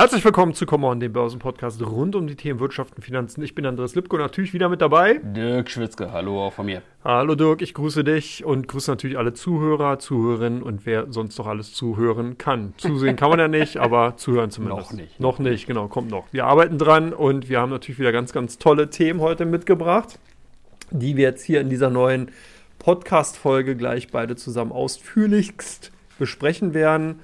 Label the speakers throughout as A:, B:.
A: Herzlich willkommen zu Come On, dem Börsenpodcast rund um die Themen Wirtschaft und Finanzen. Ich bin Andreas Lipko, natürlich wieder mit dabei.
B: Dirk Schwitzke, hallo auch von mir.
A: Hallo Dirk, ich grüße dich und grüße natürlich alle Zuhörer, Zuhörerinnen und wer sonst noch alles zuhören kann. Zusehen kann man ja nicht, aber zuhören zumindest.
B: Noch nicht.
A: Noch nicht, genau, kommt noch. Wir arbeiten dran und wir haben natürlich wieder ganz, ganz tolle Themen heute mitgebracht, die wir jetzt hier in dieser neuen Podcast-Folge gleich beide zusammen ausführlichst besprechen werden.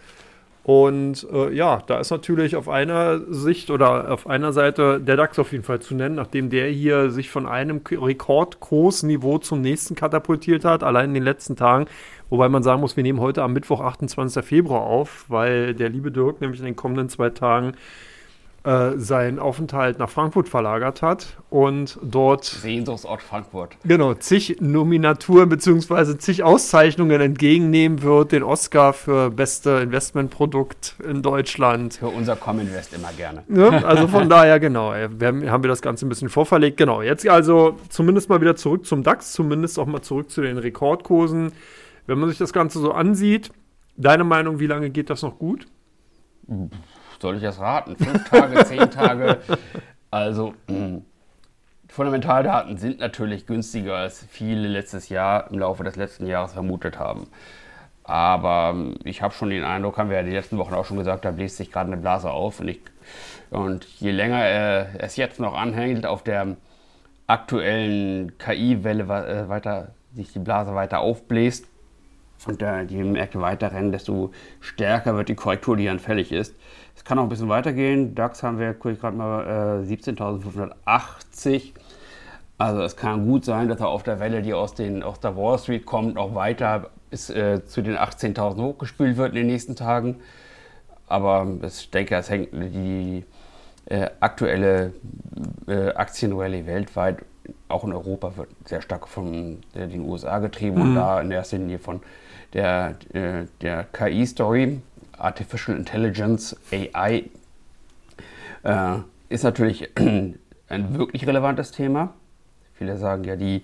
A: Und äh, ja, da ist natürlich auf einer Sicht oder auf einer Seite der DAX auf jeden Fall zu nennen, nachdem der hier sich von einem Rekordkursniveau zum nächsten katapultiert hat, allein in den letzten Tagen. Wobei man sagen muss, wir nehmen heute am Mittwoch, 28. Februar auf, weil der liebe Dirk nämlich in den kommenden zwei Tagen äh, seinen Aufenthalt nach Frankfurt verlagert hat und dort
B: Sehnsuchtsort Frankfurt.
A: Genau, zig Nominaturen bzw. zig Auszeichnungen entgegennehmen wird, den Oscar für beste Investmentprodukt in Deutschland.
B: Für unser Cominvest immer gerne.
A: Ja, also von daher, genau, wir haben, haben wir das Ganze ein bisschen vorverlegt. Genau, jetzt also zumindest mal wieder zurück zum DAX, zumindest auch mal zurück zu den Rekordkursen. Wenn man sich das Ganze so ansieht, deine Meinung, wie lange geht das noch gut?
B: Soll ich das raten? Fünf Tage, zehn Tage. Also mh. Fundamentaldaten sind natürlich günstiger, als viele letztes Jahr im Laufe des letzten Jahres vermutet haben. Aber ich habe schon den Eindruck, haben wir ja die letzten Wochen auch schon gesagt, da bläst sich gerade eine Blase auf. Und, ich, und je länger er es jetzt noch anhängt, auf der aktuellen KI-Welle äh, weiter, sich die Blase weiter aufbläst und äh, die Märkte weiterrennen, desto stärker wird die Korrektur, die dann fällig ist. Es kann auch ein bisschen weitergehen. DAX haben wir, gucke ich gerade mal, äh, 17.580. Also es kann gut sein, dass er auf der Welle, die aus, den, aus der Wall Street kommt, noch weiter bis äh, zu den 18.000 hochgespült wird in den nächsten Tagen. Aber ich denke, es hängt die äh, aktuelle äh, Aktienrallye weltweit, auch in Europa, wird sehr stark von äh, den USA getrieben mhm. und da in erster Linie von der, äh, der KI-Story. Artificial Intelligence, AI, äh, ist natürlich ein wirklich relevantes Thema. Viele sagen ja, die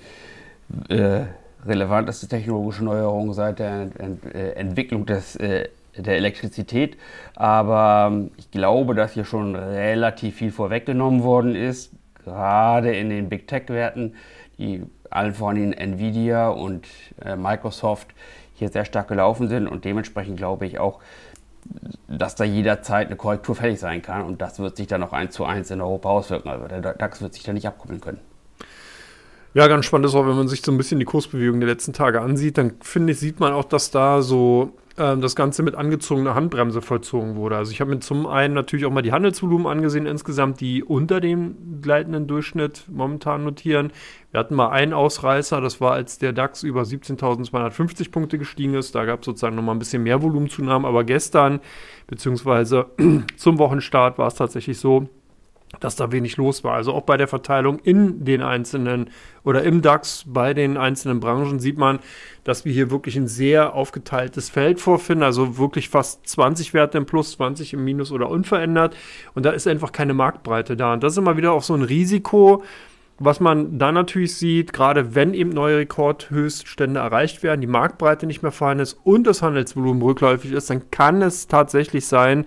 B: äh, relevanteste technologische Neuerung seit der Ent äh, Entwicklung des, äh, der Elektrizität. Aber ähm, ich glaube, dass hier schon relativ viel vorweggenommen worden ist, gerade in den Big Tech-Werten, die allen voran Nvidia und äh, Microsoft hier sehr stark gelaufen sind und dementsprechend glaube ich auch, dass da jederzeit eine Korrektur fällig sein kann und das wird sich dann auch eins zu eins in Europa auswirken. Also der DAX wird sich da nicht abkoppeln können.
A: Ja, ganz spannend ist auch, wenn man sich so ein bisschen die Kursbewegung der letzten Tage ansieht, dann finde ich, sieht man auch, dass da so das Ganze mit angezogener Handbremse vollzogen wurde. Also ich habe mir zum einen natürlich auch mal die Handelsvolumen angesehen insgesamt, die unter dem gleitenden Durchschnitt momentan notieren. Wir hatten mal einen Ausreißer, das war, als der DAX über 17.250 Punkte gestiegen ist. Da gab es sozusagen nochmal ein bisschen mehr Volumenzunahmen. Aber gestern, beziehungsweise zum Wochenstart, war es tatsächlich so, dass da wenig los war. Also auch bei der Verteilung in den einzelnen oder im DAX bei den einzelnen Branchen sieht man, dass wir hier wirklich ein sehr aufgeteiltes Feld vorfinden. Also wirklich fast 20 Werte im Plus, 20 im Minus oder unverändert. Und da ist einfach keine Marktbreite da. Und das ist immer wieder auch so ein Risiko, was man dann natürlich sieht, gerade wenn eben neue Rekordhöchststände erreicht werden, die Marktbreite nicht mehr vorhanden ist und das Handelsvolumen rückläufig ist, dann kann es tatsächlich sein,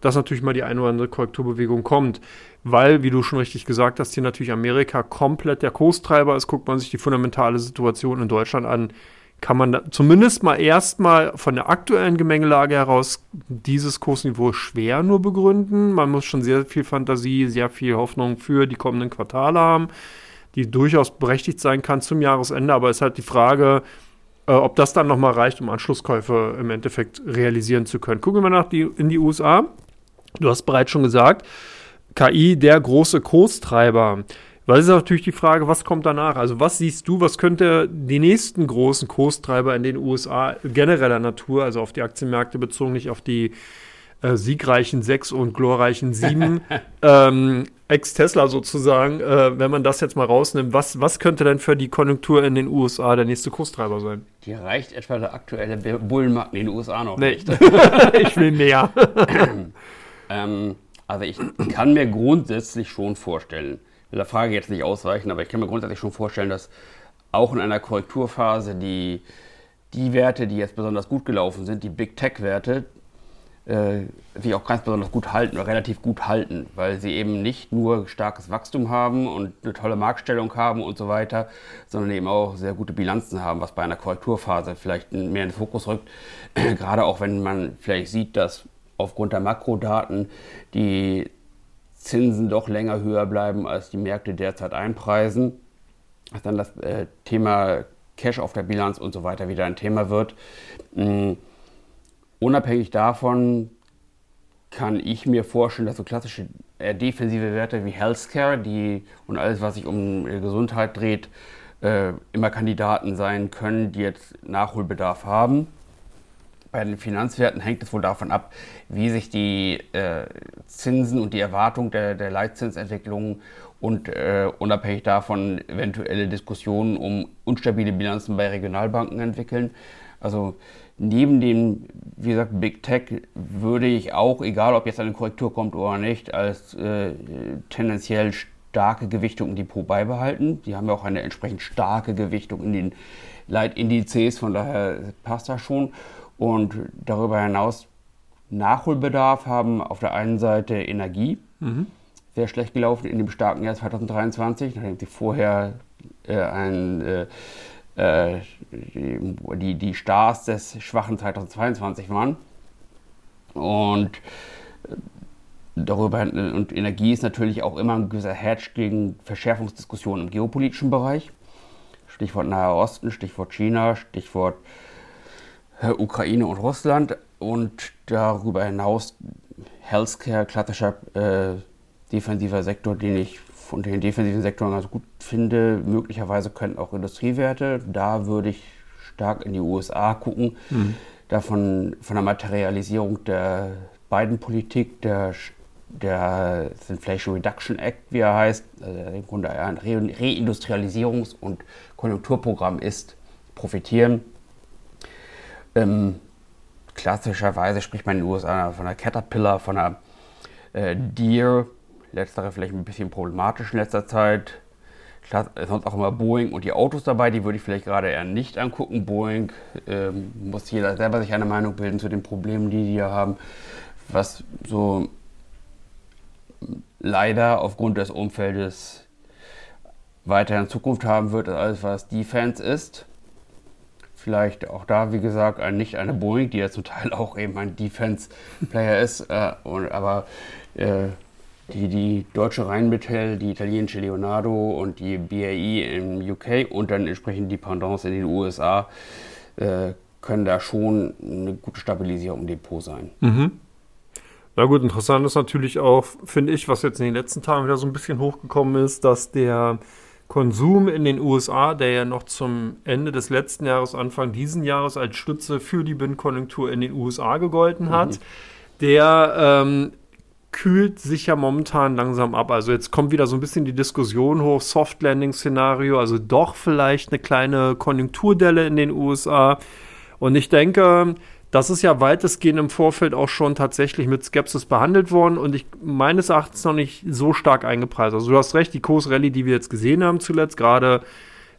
A: dass natürlich mal die eine oder andere Korrekturbewegung kommt. Weil, wie du schon richtig gesagt hast, hier natürlich Amerika komplett der Kurstreiber ist. Guckt man sich die fundamentale Situation in Deutschland an, kann man zumindest mal erstmal von der aktuellen Gemengelage heraus dieses Kursniveau schwer nur begründen. Man muss schon sehr viel Fantasie, sehr viel Hoffnung für die kommenden Quartale haben, die durchaus berechtigt sein kann zum Jahresende. Aber es ist halt die Frage, äh, ob das dann nochmal reicht, um Anschlusskäufe im Endeffekt realisieren zu können. Gucken wir nach die, in die USA. Du hast bereits schon gesagt, KI der große Kurstreiber. Weil es ist natürlich die Frage, was kommt danach? Also was siehst du, was könnte die nächsten großen Kurstreiber in den USA genereller Natur, also auf die Aktienmärkte bezogen, nicht auf die äh, siegreichen sechs und glorreichen sieben, ähm, Ex-Tesla sozusagen, äh, wenn man das jetzt mal rausnimmt, was, was könnte denn für die Konjunktur in den USA der nächste Kurstreiber sein?
B: Die reicht etwa der aktuelle Bullenmarkt in den USA noch
A: nee. nicht. ich will mehr.
B: Ähm, also ich kann mir grundsätzlich schon vorstellen, will der Frage jetzt nicht ausreichen, aber ich kann mir grundsätzlich schon vorstellen, dass auch in einer Korrekturphase die, die Werte, die jetzt besonders gut gelaufen sind, die Big Tech-Werte, äh, sich auch ganz besonders gut halten oder relativ gut halten, weil sie eben nicht nur starkes Wachstum haben und eine tolle Marktstellung haben und so weiter, sondern eben auch sehr gute Bilanzen haben, was bei einer Korrekturphase vielleicht mehr in den Fokus rückt. Gerade auch wenn man vielleicht sieht, dass aufgrund der Makrodaten die Zinsen doch länger höher bleiben, als die Märkte derzeit einpreisen, dass dann das äh, Thema Cash auf der Bilanz und so weiter wieder ein Thema wird. Mhm. Unabhängig davon kann ich mir vorstellen, dass so klassische äh, defensive Werte wie Healthcare die, und alles, was sich um Gesundheit dreht, äh, immer Kandidaten sein können, die jetzt Nachholbedarf haben. Bei den Finanzwerten hängt es wohl davon ab, wie sich die äh, Zinsen und die Erwartung der, der Leitzinsentwicklung und äh, unabhängig davon eventuelle Diskussionen um unstabile Bilanzen bei Regionalbanken entwickeln. Also neben dem, wie gesagt, Big Tech würde ich auch, egal ob jetzt eine Korrektur kommt oder nicht, als äh, tendenziell starke Gewichtung im Depot beibehalten. Die haben ja auch eine entsprechend starke Gewichtung in den Leitindizes, von daher passt das schon. Und darüber hinaus Nachholbedarf haben auf der einen Seite Energie. Mhm sehr schlecht gelaufen in dem starken Jahr 2023, nachdem sie vorher äh, ein, äh, äh die, die Stars des schwachen 2022 waren. Und äh, darüber und Energie ist natürlich auch immer ein gewisser Hedge gegen Verschärfungsdiskussionen im geopolitischen Bereich. Stichwort Nahe Osten, Stichwort China, Stichwort äh, Ukraine und Russland und darüber hinaus Healthcare, klassischer äh, defensiver Sektor, den ich von den defensiven Sektoren ganz gut finde. Möglicherweise könnten auch Industriewerte. Da würde ich stark in die USA gucken. Mhm. Davon von der Materialisierung der beiden Politik, der, der Inflation Reduction Act, wie er heißt, also im Grunde ein Re Reindustrialisierungs- und Konjunkturprogramm ist, profitieren. Ähm, klassischerweise spricht man in den USA von einer Caterpillar, von einer äh, Deere, Letztere vielleicht ein bisschen problematisch in letzter Zeit. Klar, sonst auch immer Boeing und die Autos dabei, die würde ich vielleicht gerade eher nicht angucken. Boeing ähm, muss jeder selber sich eine Meinung bilden zu den Problemen, die die hier haben. Was so leider aufgrund des Umfeldes weiter in Zukunft haben wird, als was Defense ist. Vielleicht auch da, wie gesagt, nicht eine Boeing, die ja zum Teil auch eben ein Defense-Player ist, äh, und, aber äh, die, die deutsche Rheinmetall, die italienische Leonardo und die BAE im UK und dann entsprechend die Pendants in den USA äh, können da schon eine gute Stabilisierung im Depot sein.
A: Mhm. Na gut, interessant ist natürlich auch, finde ich, was jetzt in den letzten Tagen wieder so ein bisschen hochgekommen ist, dass der Konsum in den USA, der ja noch zum Ende des letzten Jahres, Anfang diesen Jahres als Stütze für die Binnenkonjunktur in den USA gegolten hat, mhm. der ähm, kühlt sich ja momentan langsam ab. Also jetzt kommt wieder so ein bisschen die Diskussion hoch, Soft Landing Szenario, also doch vielleicht eine kleine Konjunkturdelle in den USA. Und ich denke, das ist ja weitestgehend im Vorfeld auch schon tatsächlich mit Skepsis behandelt worden und ich meines Erachtens noch nicht so stark eingepreist. Also du hast recht, die Kursrallye, die wir jetzt gesehen haben zuletzt, gerade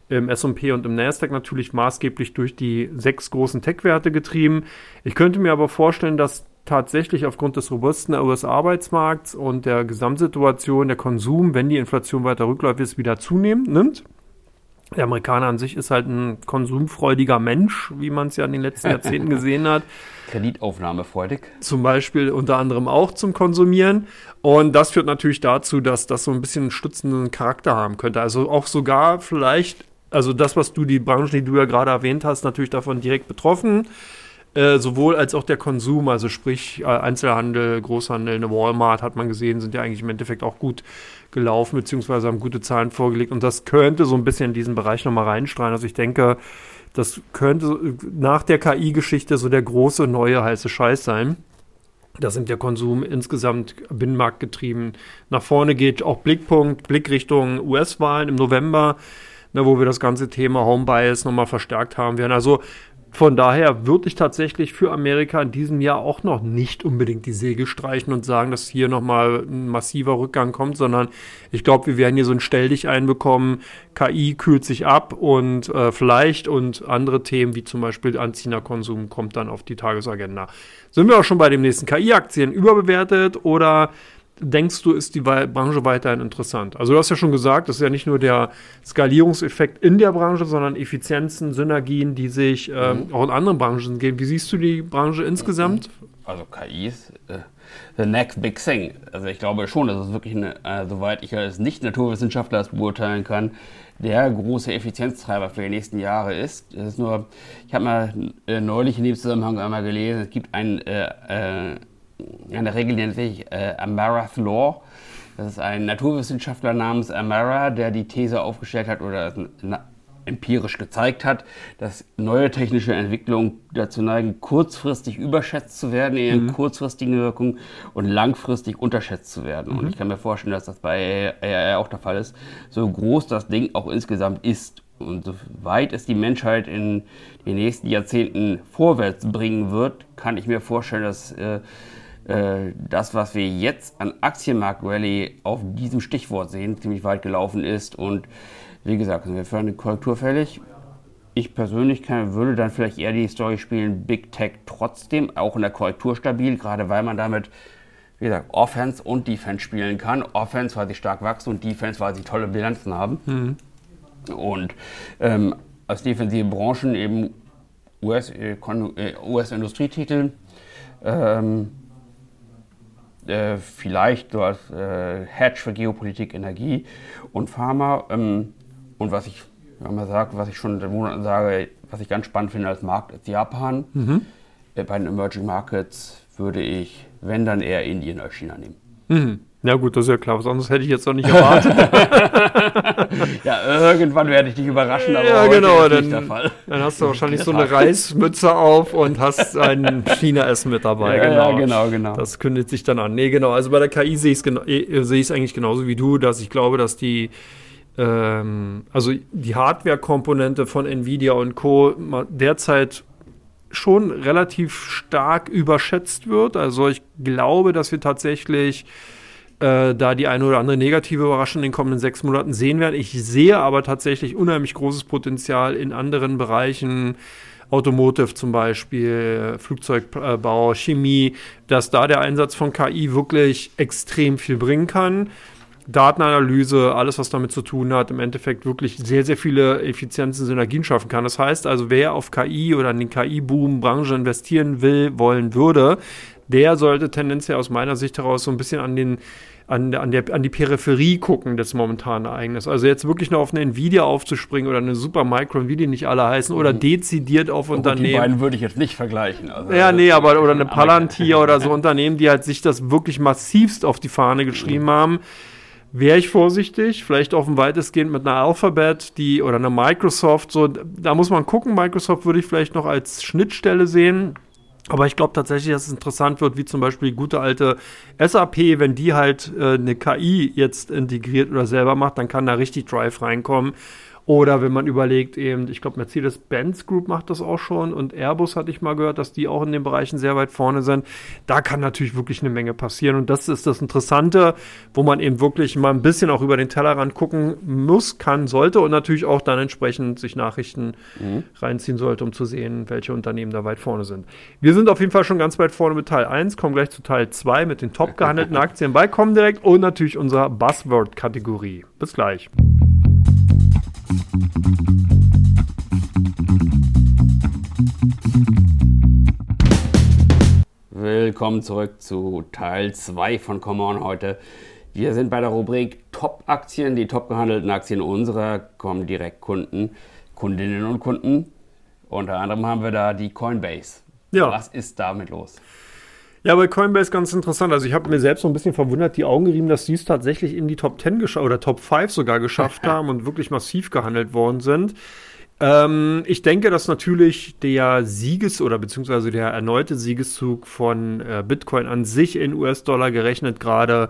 A: im S&P und im Nasdaq natürlich maßgeblich durch die sechs großen Tech-Werte getrieben. Ich könnte mir aber vorstellen, dass tatsächlich aufgrund des robusten US-Arbeitsmarkts und der Gesamtsituation der Konsum, wenn die Inflation weiter rückläufig ist, wieder zunehmen nimmt. Der Amerikaner an sich ist halt ein konsumfreudiger Mensch, wie man es ja in den letzten Jahrzehnten gesehen hat.
B: Kreditaufnahmefreudig.
A: Zum Beispiel unter anderem auch zum Konsumieren. Und das führt natürlich dazu, dass das so ein bisschen einen stützenden Charakter haben könnte. Also auch sogar vielleicht, also das, was du, die Branchen, die du ja gerade erwähnt hast, natürlich davon direkt betroffen. Äh, sowohl als auch der Konsum, also sprich äh, Einzelhandel, Großhandel, eine Walmart hat man gesehen, sind ja eigentlich im Endeffekt auch gut gelaufen, beziehungsweise haben gute Zahlen vorgelegt. Und das könnte so ein bisschen in diesen Bereich nochmal reinstrahlen. Also ich denke, das könnte nach der KI-Geschichte so der große neue heiße Scheiß sein. Da sind der Konsum insgesamt binnenmarktgetrieben nach vorne geht. Auch Blickpunkt, Blickrichtung US-Wahlen im November, ne, wo wir das ganze Thema Home Bias nochmal verstärkt haben werden. Also Von daher würde ich tatsächlich für Amerika in diesem Jahr auch noch nicht unbedingt die Segel streichen und sagen, dass hier nochmal ein massiver Rückgang kommt, sondern ich glaube, wir werden hier so ein Stelldich einbekommen. KI kühlt sich ab und äh, vielleicht und andere Themen wie zum Beispiel anziehender Konsum kommt dann auf die Tagesagenda. Sind wir auch schon bei den nächsten KI-Aktien überbewertet oder denkst du, ist die Branche weiterhin interessant? Also du hast ja schon gesagt, das ist ja nicht nur der Skalierungseffekt in der Branche, sondern Effizienzen, Synergien, die sich ähm, mhm. auch in anderen Branchen geben. Wie siehst du die Branche insgesamt?
B: Also KI ist äh, the next big thing. Also ich glaube schon, dass es wirklich, eine, äh, soweit ich als Nicht-Naturwissenschaftler beurteilen kann, der große Effizienztreiber für die nächsten Jahre ist. Das ist nur, ich habe mal äh, neulich in dem Zusammenhang einmal gelesen, es gibt ein äh, äh eine Regel, die nennt sich äh, Amarath Law. Das ist ein Naturwissenschaftler namens Amara, der die These aufgestellt hat oder empirisch gezeigt hat, dass neue technische Entwicklungen dazu neigen, kurzfristig überschätzt zu werden in ihren mhm. kurzfristigen Wirkungen und langfristig unterschätzt zu werden. Mhm. Und ich kann mir vorstellen, dass das bei AI auch der Fall ist, so groß das Ding auch insgesamt ist. Und so weit es die Menschheit in den nächsten Jahrzehnten vorwärts bringen wird, kann ich mir vorstellen, dass äh, äh, das, was wir jetzt an Aktienmarkt-Rallye auf diesem Stichwort sehen, ziemlich weit gelaufen ist. Und wie gesagt, sind wir für eine Korrektur fällig. Ich persönlich kann, würde dann vielleicht eher die Story spielen, Big Tech trotzdem, auch in der Korrektur stabil, gerade weil man damit, wie gesagt, Offense und Defense spielen kann. Offense, weil sie stark wachsen und Defense, weil sie tolle Bilanzen haben. Mhm. Und ähm, als defensive Branchen eben US-Industrietitel. Äh, US ähm, äh, vielleicht so als äh, Hedge für Geopolitik, Energie und Pharma. Ähm, und was ich, wenn man sagt, was ich schon seit Monaten sage, was ich ganz spannend finde als Markt, ist Japan. Mhm. Äh, bei den Emerging Markets würde ich, wenn dann eher Indien als China nehmen.
A: Mhm. Ja gut, das ist ja klar, was anderes hätte ich jetzt noch nicht erwartet.
B: ja, irgendwann werde ich dich überraschen,
A: aber ja, genau, dann, nicht der Fall. Dann hast du wahrscheinlich so eine Reismütze auf und hast ein China-Essen mit dabei.
B: Ja, genau. ja, genau, genau.
A: Das kündet sich dann an. Nee, genau, also bei der KI sehe ich es gena eh, seh eigentlich genauso wie du, dass ich glaube, dass die ähm, also die Hardware-Komponente von Nvidia und Co. derzeit schon relativ stark überschätzt wird. Also ich glaube, dass wir tatsächlich äh, da die eine oder andere negative Überraschung in den kommenden sechs Monaten sehen werden. Ich sehe aber tatsächlich unheimlich großes Potenzial in anderen Bereichen. Automotive zum Beispiel, Flugzeugbau, Chemie, dass da der Einsatz von KI wirklich extrem viel bringen kann. Datenanalyse, alles, was damit zu tun hat, im Endeffekt wirklich sehr, sehr viele Effizienzen, Synergien schaffen kann. Das heißt also, wer auf KI oder in den KI-Boom-Branche investieren will, wollen würde, der sollte tendenziell aus meiner Sicht heraus so ein bisschen an den an, an, der, an die Peripherie gucken des momentanen Ereignisses. Also jetzt wirklich noch auf eine Nvidia aufzuspringen oder eine Supermicro, wie die nicht alle heißen, oder mhm. dezidiert auf oh, Unternehmen. Die
B: beiden würde ich jetzt nicht vergleichen.
A: Also ja, nee, aber oder eine Palantir oder so Unternehmen, die halt sich das wirklich massivst auf die Fahne geschrieben mhm. haben. Wäre ich vorsichtig, vielleicht auch weitestgehend mit einer Alphabet, die oder einer Microsoft, so, da muss man gucken. Microsoft würde ich vielleicht noch als Schnittstelle sehen. Aber ich glaube tatsächlich, dass es interessant wird, wie zum Beispiel die gute alte SAP, wenn die halt äh, eine KI jetzt integriert oder selber macht, dann kann da richtig Drive reinkommen. Oder wenn man überlegt, eben, ich glaube, Mercedes-Benz Group macht das auch schon und Airbus hatte ich mal gehört, dass die auch in den Bereichen sehr weit vorne sind. Da kann natürlich wirklich eine Menge passieren. Und das ist das Interessante, wo man eben wirklich mal ein bisschen auch über den Tellerrand gucken muss, kann, sollte und natürlich auch dann entsprechend sich Nachrichten mhm. reinziehen sollte, um zu sehen, welche Unternehmen da weit vorne sind. Wir sind auf jeden Fall schon ganz weit vorne mit Teil 1, kommen gleich zu Teil 2 mit den top gehandelten Aktien bei Comdirect und natürlich unserer Buzzword-Kategorie. Bis gleich.
B: Willkommen zurück zu Teil 2 von Come On heute. Wir sind bei der Rubrik Top-Aktien, die top gehandelten Aktien unserer kommen direkt Kunden, Kundinnen und Kunden. Unter anderem haben wir da die Coinbase. Ja. Was ist damit los?
A: Ja, bei Coinbase ganz interessant. Also ich habe mir selbst so ein bisschen verwundert, die Augen gerieben, dass die es tatsächlich in die Top 10 geschafft oder Top 5 sogar geschafft haben und wirklich massiv gehandelt worden sind. Ähm, ich denke, dass natürlich der Sieges- oder beziehungsweise der erneute Siegeszug von äh, Bitcoin an sich in US-Dollar gerechnet gerade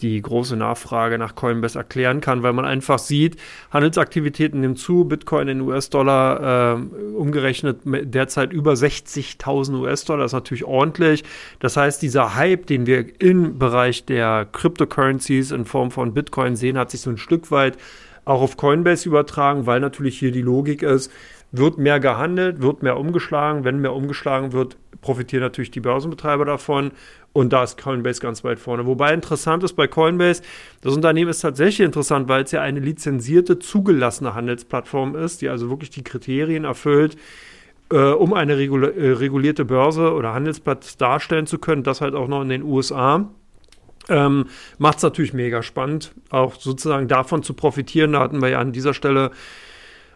A: die große Nachfrage nach Coinbase erklären kann, weil man einfach sieht, Handelsaktivitäten nehmen zu, Bitcoin in US-Dollar äh, umgerechnet derzeit über 60.000 US-Dollar, ist natürlich ordentlich. Das heißt, dieser Hype, den wir im Bereich der Cryptocurrencies in Form von Bitcoin sehen, hat sich so ein Stück weit auch auf Coinbase übertragen, weil natürlich hier die Logik ist, wird mehr gehandelt, wird mehr umgeschlagen. Wenn mehr umgeschlagen wird, profitieren natürlich die Börsenbetreiber davon. Und da ist Coinbase ganz weit vorne. Wobei interessant ist bei Coinbase, das Unternehmen ist tatsächlich interessant, weil es ja eine lizenzierte, zugelassene Handelsplattform ist, die also wirklich die Kriterien erfüllt, äh, um eine regula äh, regulierte Börse oder Handelsplatz darstellen zu können. Das halt auch noch in den USA. Ähm, Macht es natürlich mega spannend, auch sozusagen davon zu profitieren. Da hatten wir ja an dieser Stelle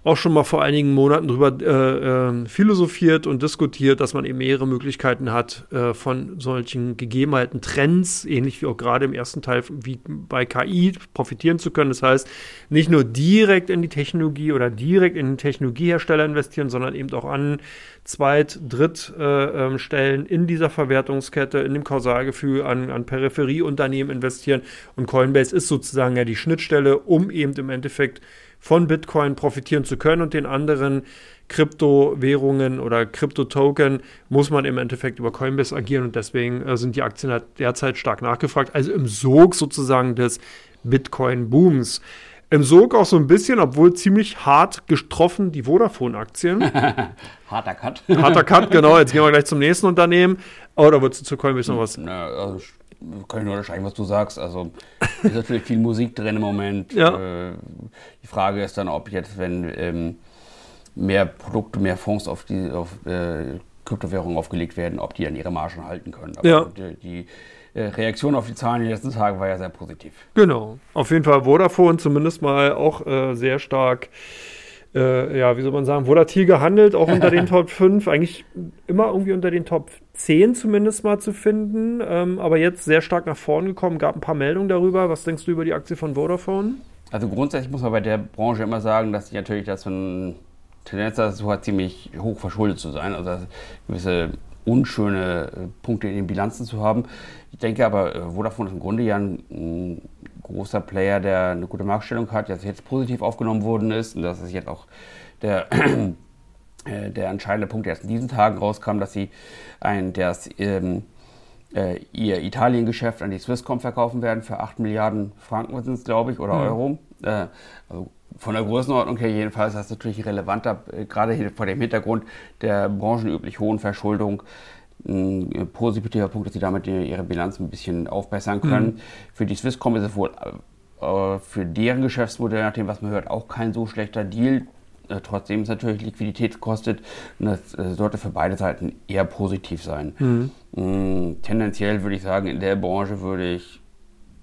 A: auch schon mal vor einigen Monaten drüber äh, äh, philosophiert und diskutiert, dass man eben mehrere Möglichkeiten hat, äh, von solchen Gegebenheiten, Trends, ähnlich wie auch gerade im ersten Teil wie bei KI, profitieren zu können. Das heißt, nicht nur direkt in die Technologie oder direkt in den Technologiehersteller investieren, sondern eben auch an Zweit-, Drittstellen äh, in dieser Verwertungskette, in dem Kausalgefühl, an, an Peripherieunternehmen investieren. Und Coinbase ist sozusagen ja die Schnittstelle, um eben im Endeffekt von Bitcoin profitieren zu können und den anderen Kryptowährungen oder Kryptotoken muss man im Endeffekt über Coinbase agieren und deswegen äh, sind die Aktien halt derzeit stark nachgefragt. Also im Sog sozusagen des Bitcoin-Booms. Im Sog auch so ein bisschen, obwohl ziemlich hart getroffen, die Vodafone-Aktien.
B: Harter Cut.
A: Harter Cut, genau. Jetzt gehen wir gleich zum nächsten Unternehmen. Oder oh, würdest du zu Coinbase noch was?
B: Na, also kann ich nur unterschreiben, was du sagst. Also ist natürlich viel Musik drin im Moment.
A: Ja.
B: Äh, die Frage ist dann, ob jetzt, wenn ähm, mehr Produkte, mehr Fonds auf die auf, äh, Kryptowährungen aufgelegt werden, ob die dann ihre Margen halten können.
A: Aber ja.
B: die, die äh, Reaktion auf die Zahlen in den letzten Tagen war ja sehr positiv.
A: Genau. Auf jeden Fall Vodafone zumindest mal auch äh, sehr stark äh, ja, wie soll man sagen, volatil gehandelt, auch unter den Top 5, eigentlich immer irgendwie unter den Top 10 zumindest mal zu finden, ähm, aber jetzt sehr stark nach vorn gekommen, gab ein paar Meldungen darüber. Was denkst du über die Aktie von Vodafone?
B: Also grundsätzlich muss man bei der Branche immer sagen, dass sie natürlich das eine Tendenz dazu hat, ziemlich hoch verschuldet zu sein, also gewisse unschöne äh, Punkte in den Bilanzen zu haben. Ich denke aber, äh, Vodafone ist im Grunde ja ein, ein großer Player, der eine gute Marktstellung hat, der jetzt positiv aufgenommen worden ist. Und das ist jetzt auch der, äh, der entscheidende Punkt, der erst in diesen Tagen rauskam, dass sie ein, das, ähm, äh, ihr Italien-Geschäft an die Swisscom verkaufen werden für 8 Milliarden Franken, sind es, glaube ich, oder mhm. Euro. Äh, also von der Größenordnung her jedenfalls ist das natürlich relevanter, äh, gerade vor dem Hintergrund der branchenüblich hohen Verschuldung ein positiver Punkt, dass sie damit ihre Bilanz ein bisschen aufbessern können. Mhm. Für die Swisscom ist es wohl äh, für deren Geschäftsmodell, nach dem, was man hört, auch kein so schlechter Deal. Äh, trotzdem es natürlich Liquidität kostet. Und das äh, sollte für beide Seiten eher positiv sein. Mhm. Mm, tendenziell würde ich sagen, in der Branche würde ich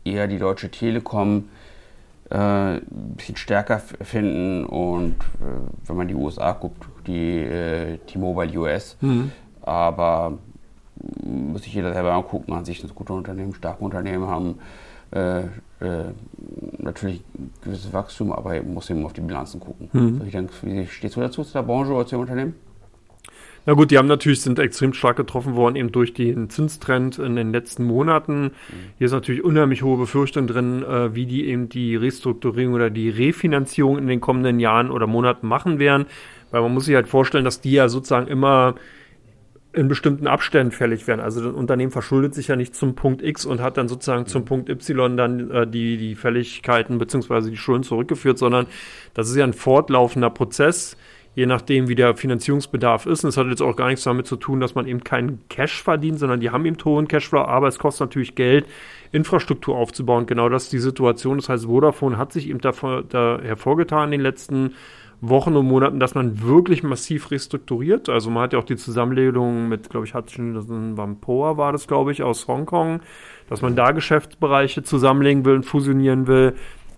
B: eher die Deutsche Telekom äh, ein bisschen stärker finden und äh, wenn man die USA guckt, die äh, T-Mobile US. Mhm. Aber muss sich jeder selber angucken, an sich das gute Unternehmen, starke Unternehmen haben äh, äh, natürlich ein gewisses Wachstum, aber muss eben auf die Bilanzen gucken. Mhm. Ich denke, wie stehst du dazu, zu der Branche oder zu dem Unternehmen?
A: Na gut, die haben natürlich, sind extrem stark getroffen worden, eben durch den Zinstrend in den letzten Monaten. Mhm. Hier ist natürlich unheimlich hohe Befürchtung drin, äh, wie die eben die Restrukturierung oder die Refinanzierung in den kommenden Jahren oder Monaten machen werden. Weil man muss sich halt vorstellen, dass die ja sozusagen immer in bestimmten Abständen fällig werden. Also das Unternehmen verschuldet sich ja nicht zum Punkt X und hat dann sozusagen zum Punkt Y dann äh, die, die Fälligkeiten bzw. die Schulden zurückgeführt, sondern das ist ja ein fortlaufender Prozess, je nachdem, wie der Finanzierungsbedarf ist. Und es hat jetzt auch gar nichts damit zu tun, dass man eben keinen Cash verdient, sondern die haben eben hohen Cashflow, aber es kostet natürlich Geld, Infrastruktur aufzubauen. Genau das ist die Situation. Das heißt, Vodafone hat sich eben davor, da hervorgetan in den letzten Wochen und Monaten, dass man wirklich massiv restrukturiert. Also man hat ja auch die Zusammenlegung mit, glaube ich, Hutchinson Vampoa war das, glaube ich, aus Hongkong, dass man da Geschäftsbereiche zusammenlegen will und fusionieren will.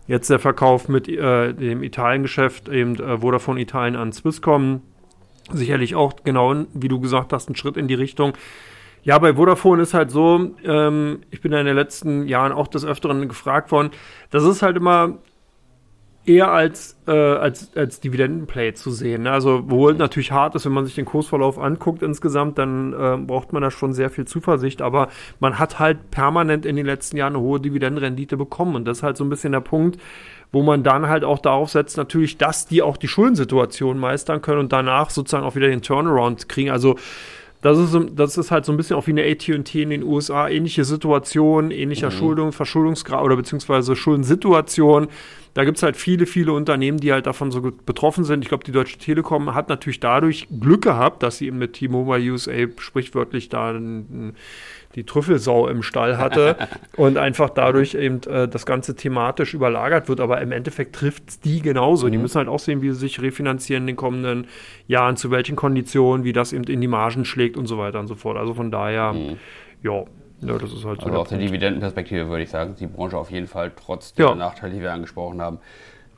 A: Jetzt der Verkauf mit äh, dem Italien-Geschäft, eben äh, Vodafone Italien an Swisscom. Sicherlich auch genau, wie du gesagt hast, ein Schritt in die Richtung. Ja, bei Vodafone ist halt so, ähm, ich bin ja in den letzten Jahren auch des Öfteren gefragt worden, das ist halt immer eher als, äh, als, als Dividendenplay zu sehen. Ne? Also, wohl natürlich hart ist, wenn man sich den Kursverlauf anguckt insgesamt, dann äh, braucht man da schon sehr viel Zuversicht. Aber man hat halt permanent in den letzten Jahren eine hohe Dividendenrendite bekommen. Und das ist halt so ein bisschen der Punkt, wo man dann halt auch darauf setzt, natürlich, dass die auch die Schuldensituation meistern können und danach sozusagen auch wieder den Turnaround kriegen. Also, das ist, das ist halt so ein bisschen auch wie eine AT&T in den USA, ähnliche Situation, ähnlicher mhm. Schuldung, Verschuldungsgrad oder beziehungsweise Schuldensituation. Da gibt es halt viele, viele Unternehmen, die halt davon so betroffen sind. Ich glaube, die Deutsche Telekom hat natürlich dadurch Glück gehabt, dass sie eben mit T-Mobile USA sprichwörtlich da ein, die Trüffelsau im Stall hatte und einfach dadurch eben äh, das Ganze thematisch überlagert wird. Aber im Endeffekt trifft es die genauso. Mhm. Die müssen halt auch sehen, wie sie sich refinanzieren in den kommenden Jahren, zu welchen Konditionen, wie das eben in die Margen schlägt und so weiter und so fort. Also von daher, mhm. ja. Ja, das ist halt
B: so. Also aus der Dividendenperspektive würde ich sagen, die Branche auf jeden Fall trotz der ja. Nachteile, die wir angesprochen haben,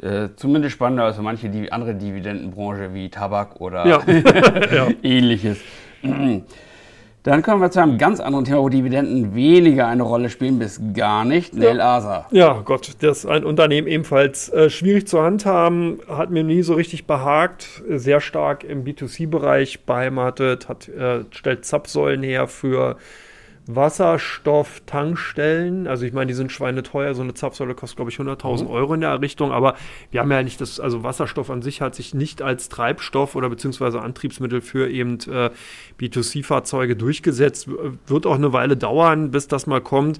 B: äh, zumindest spannender als manche die andere Dividendenbranche wie Tabak oder ja. ähnliches. Dann kommen wir zu einem ganz anderen Thema, wo Dividenden weniger eine Rolle spielen, bis gar nicht. Nel Asa.
A: Ja, Gott, das ist ein Unternehmen ebenfalls äh, schwierig zu handhaben, hat mir nie so richtig behagt, sehr stark im B2C-Bereich beheimatet, hat, äh, stellt Zapfsäulen her für Wasserstofftankstellen. Also ich meine, die sind schweineteuer. So eine Zapfsäule kostet, glaube ich, 100.000 mhm. Euro in der Errichtung. Aber wir haben ja nicht das, also Wasserstoff an sich hat sich nicht als Treibstoff oder beziehungsweise Antriebsmittel für eben äh, B2C-Fahrzeuge durchgesetzt. Wird auch eine Weile dauern, bis das mal kommt.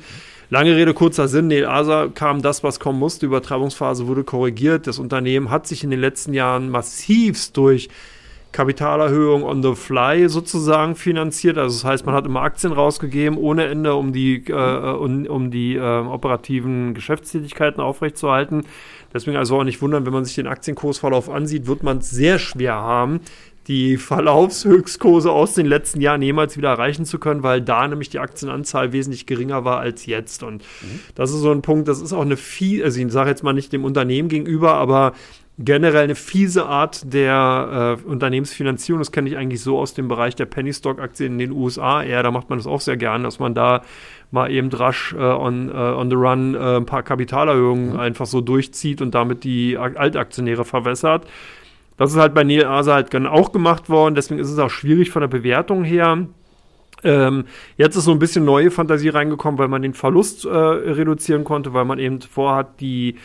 A: Lange Rede, kurzer Sinn. Neil Asa kam das, was kommen musste. Die Übertreibungsphase wurde korrigiert. Das Unternehmen hat sich in den letzten Jahren massivst durch Kapitalerhöhung on the fly sozusagen finanziert. Also das heißt, man hat immer Aktien rausgegeben ohne Ende, um die, äh, um, um die äh, operativen Geschäftstätigkeiten aufrechtzuerhalten. Deswegen also auch nicht wundern, wenn man sich den Aktienkursverlauf ansieht, wird man es sehr schwer haben, die Verlaufshöchstkurse aus den letzten Jahren jemals wieder erreichen zu können, weil da nämlich die Aktienanzahl wesentlich geringer war als jetzt. Und mhm. das ist so ein Punkt, das ist auch eine viel, also ich sage jetzt mal nicht dem Unternehmen gegenüber, aber generell eine fiese Art der äh, Unternehmensfinanzierung. Das kenne ich eigentlich so aus dem Bereich der Penny Stock Aktien in den USA eher. Da macht man das auch sehr gern, dass man da mal eben rasch äh, on, äh, on the run äh, ein paar Kapitalerhöhungen mhm. einfach so durchzieht und damit die Altaktionäre verwässert. Das ist halt bei Neil Asa halt auch gemacht worden. Deswegen ist es auch schwierig von der Bewertung her. Ähm, jetzt ist so ein bisschen neue Fantasie reingekommen, weil man den Verlust äh, reduzieren konnte, weil man eben vorhat, die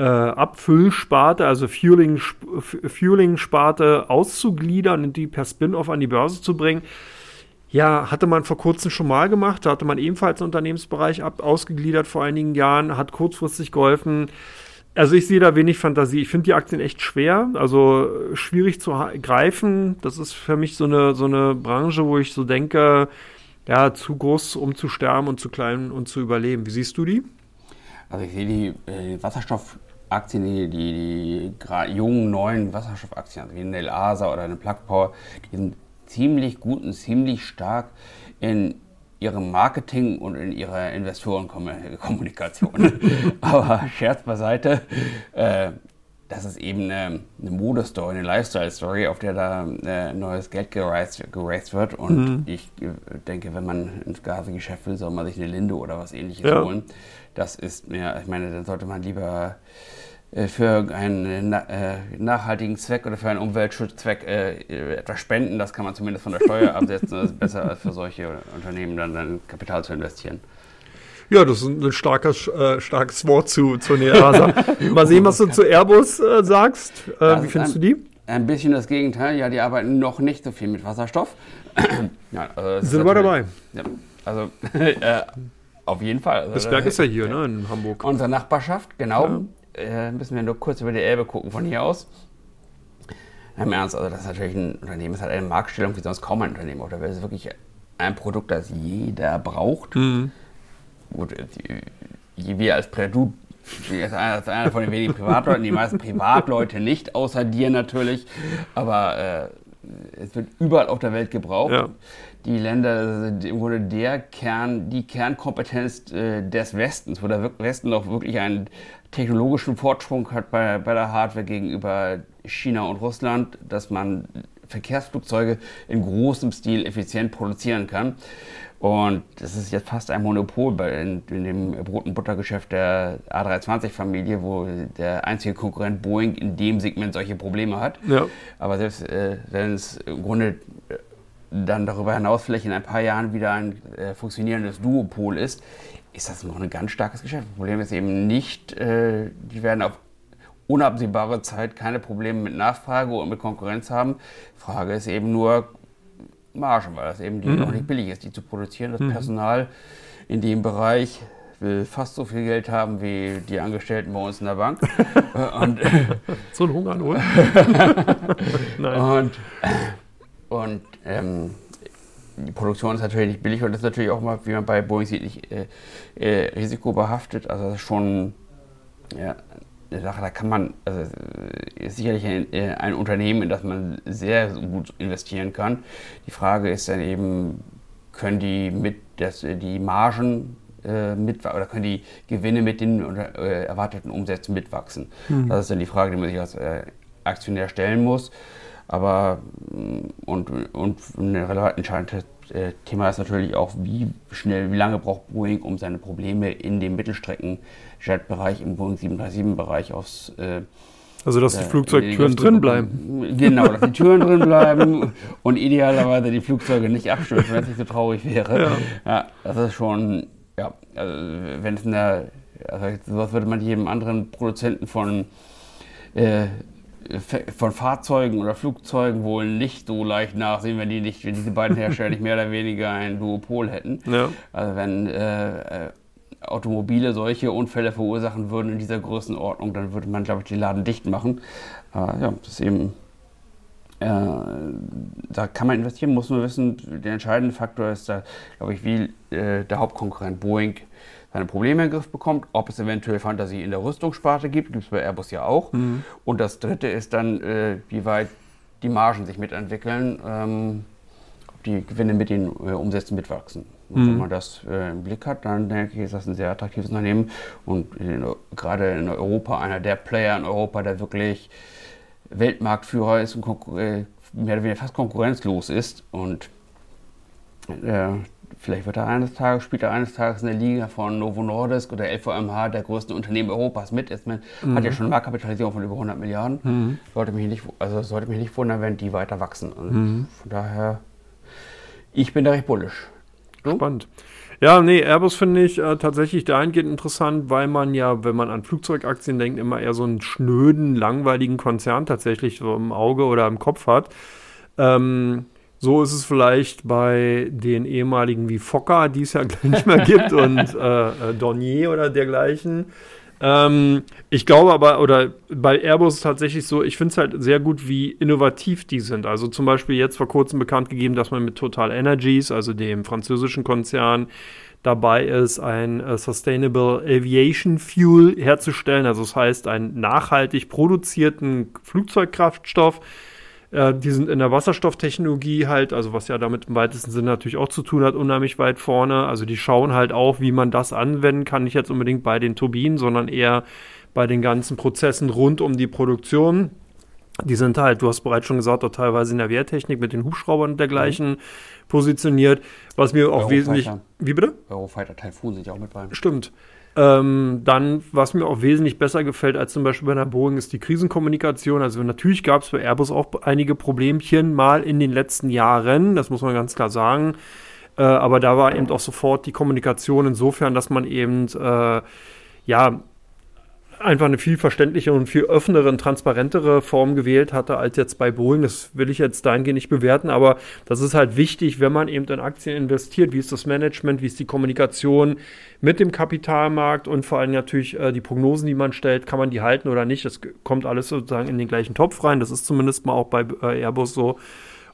A: äh, Abfüllsparte, also Fueling-Sparte auszugliedern und die per Spin-off an die Börse zu bringen. Ja, hatte man vor kurzem schon mal gemacht. Da hatte man ebenfalls einen Unternehmensbereich ab, ausgegliedert vor einigen Jahren, hat kurzfristig geholfen. Also ich sehe da wenig Fantasie. Ich finde die Aktien echt schwer, also schwierig zu greifen. Das ist für mich so eine, so eine Branche, wo ich so denke, ja, zu groß, um zu sterben und zu klein, um zu überleben. Wie siehst du die?
B: Also ich sehe die äh, Wasserstoff Aktien, die, die, die jungen, neuen Wasserstoffaktien, also wie eine Asa oder eine Plug Power, die sind ziemlich gut und ziemlich stark in ihrem Marketing und in ihrer Investorenkommunikation. Aber Scherz beiseite, äh, das ist eben eine, eine Modestory, eine Lifestyle-Story, auf der da äh, neues Geld gereist wird. Und mhm. ich äh, denke, wenn man ins Gasegeschäft will, soll man sich eine Linde oder was ähnliches ja. holen. Das ist mir, ich meine, dann sollte man lieber für einen äh, nachhaltigen Zweck oder für einen Umweltschutzzweck äh, etwas spenden. Das kann man zumindest von der Steuer absetzen. Das ist besser als für solche Unternehmen dann, dann Kapital zu investieren.
A: Ja, das ist ein starkes, äh, starkes Wort zu, zu Neasa. Mal sehen, was du zu Airbus äh, sagst. Äh, wie findest
B: ein,
A: du die?
B: Ein bisschen das Gegenteil. Ja, die arbeiten noch nicht so viel mit Wasserstoff.
A: ja, also Sind wir dabei?
B: Ja, also auf jeden Fall. Also,
A: das Werk ist ja hier, ne, in Hamburg.
B: Unsere Nachbarschaft, genau. Ja äh, müssen wir nur kurz über die Elbe gucken von hier aus. Im Ernst, also das ist natürlich ein Unternehmen, es hat eine Marktstellung wie sonst kaum ein Unternehmen auf der Welt. Es ist wirklich ein Produkt, das jeder braucht. Mhm. Gut, die, wir als du als einer, von den wenigen Privatleuten, die meisten Privatleute nicht, außer dir natürlich, aber äh, es wird überall auf der Welt gebraucht. Ja. Die Länder sind im Grunde der Kern, die Kernkompetenz äh, des Westens, wo der Westen auch wirklich einen technologischen Fortsprung hat bei, bei der Hardware gegenüber China und Russland, dass man Verkehrsflugzeuge in großem Stil effizient produzieren kann. Und das ist jetzt fast ein Monopol bei, in, in dem Brot- und Buttergeschäft der A320-Familie, wo der einzige Konkurrent Boeing in dem Segment solche Probleme hat. Ja. Aber selbst äh, wenn es im Grunde äh, dann darüber hinaus vielleicht in ein paar Jahren wieder ein äh, funktionierendes Duopol ist, ist das noch ein ganz starkes Geschäft. Das Problem ist eben nicht, äh, die werden auf unabsehbare Zeit keine Probleme mit Nachfrage und mit Konkurrenz haben. Frage ist eben nur, Margen, weil das eben mhm. noch nicht billig ist, die zu produzieren. Das mhm. Personal in dem Bereich will fast so viel Geld haben wie die Angestellten bei uns in der Bank.
A: und, so ein Hunger nur.
B: und, und ähm, die Produktion ist natürlich nicht billig und das ist natürlich auch mal, wie man bei Boeing sieht, nicht äh, äh, risikobehaftet. Also das ist schon ja, eine Sache, da kann man, also ist sicherlich ein, äh, ein, Unternehmen, in das man sehr gut investieren kann. Die Frage ist dann eben, können die mit das, die Margen äh, mit oder können die Gewinne mit den äh, erwarteten Umsätzen mitwachsen? Mhm. Das ist dann die Frage, die man sich als äh, Aktionär stellen muss. Aber mm, und, und ein relevant entscheidendes äh, Thema ist natürlich auch, wie schnell, wie lange braucht Boeing, um seine Probleme in dem Mittelstrecken-Jet-Bereich, im Boeing 737-Bereich aufs
A: äh, also, dass die äh, Flugzeugtüren drin bleiben.
B: Genau, dass die Türen drin bleiben und idealerweise die Flugzeuge nicht abstürzen, wenn es nicht so traurig wäre. Ja. ja. das ist schon, ja, also wenn es in der, also sowas würde man jedem anderen Produzenten von äh, von Fahrzeugen oder Flugzeugen wohl nicht so leicht nachsehen, wenn die nicht, wenn diese beiden Hersteller nicht mehr oder weniger ein Duopol hätten. Ja. Also wenn äh, Automobile solche Unfälle verursachen würden in dieser Größenordnung, dann würde man, glaube ich, die Laden dicht machen. Äh, ja, das ist eben äh, da kann man investieren, muss man wissen, der entscheidende Faktor ist da, glaube ich, wie äh, der Hauptkonkurrent Boeing seine Probleme in den Griff bekommt, ob es eventuell Fantasie in der Rüstungssparte gibt, gibt es bei Airbus ja auch. Mhm. Und das dritte ist dann, äh, wie weit die Margen sich mitentwickeln, ähm, ob die Gewinne mit den äh, Umsätzen mitwachsen. Und mhm. wenn man das äh, im Blick hat, dann denke ich, ist das ein sehr attraktives Unternehmen und in, gerade in Europa einer der Player in Europa, der wirklich Weltmarktführer ist und äh, mehr oder weniger fast konkurrenzlos ist und äh, vielleicht wird er eines Tages, spielt er eines Tages in der Liga von Novo Nordisk oder LVMH, der größten Unternehmen Europas, mit. Ist, man mhm. hat ja schon eine Marktkapitalisierung von über 100 Milliarden. Mhm. Sollte, mich nicht, also sollte mich nicht wundern, wenn die weiter wachsen. Mhm. Von daher, ich bin da recht bullisch.
A: Du? Spannend. Ja, nee, Airbus finde ich äh, tatsächlich dahingehend interessant, weil man ja, wenn man an Flugzeugaktien denkt, immer eher so einen schnöden, langweiligen Konzern tatsächlich so im Auge oder im Kopf hat. Ähm, so ist es vielleicht bei den ehemaligen wie Fokker, die es ja nicht mehr gibt, und äh, äh, Dornier oder dergleichen. Ähm, ich glaube aber, oder bei Airbus ist es tatsächlich so, ich finde es halt sehr gut, wie innovativ die sind. Also zum Beispiel jetzt vor kurzem bekannt gegeben, dass man mit Total Energies, also dem französischen Konzern, dabei ist, ein äh, Sustainable Aviation Fuel herzustellen. Also das heißt, einen nachhaltig produzierten Flugzeugkraftstoff äh, die sind in der Wasserstofftechnologie halt, also was ja damit im weitesten Sinne natürlich auch zu tun hat, unheimlich weit vorne. Also die schauen halt auch, wie man das anwenden kann, nicht jetzt unbedingt bei den Turbinen, sondern eher bei den ganzen Prozessen rund um die Produktion. Die sind halt, du hast bereits schon gesagt, auch teilweise in der Wehrtechnik mit den Hubschraubern und dergleichen mhm. positioniert. Was mir auch Eurofighter. wesentlich.
B: Wie bitte? Eurofighter Typhoon sind ja auch mit bei.
A: Stimmt. Ähm, dann, was mir auch wesentlich besser gefällt als zum Beispiel bei einer Boeing, ist die Krisenkommunikation. Also natürlich gab es bei Airbus auch einige Problemchen mal in den letzten Jahren, das muss man ganz klar sagen. Äh, aber da war eben auch sofort die Kommunikation insofern, dass man eben äh, ja einfach eine viel verständlichere und viel offenere und transparentere Form gewählt hatte als jetzt bei Boeing. Das will ich jetzt dahingehend nicht bewerten, aber das ist halt wichtig, wenn man eben in Aktien investiert. Wie ist das Management, wie ist die Kommunikation mit dem Kapitalmarkt und vor allem natürlich äh, die Prognosen, die man stellt, kann man die halten oder nicht. Das kommt alles sozusagen in den gleichen Topf rein. Das ist zumindest mal auch bei äh, Airbus so.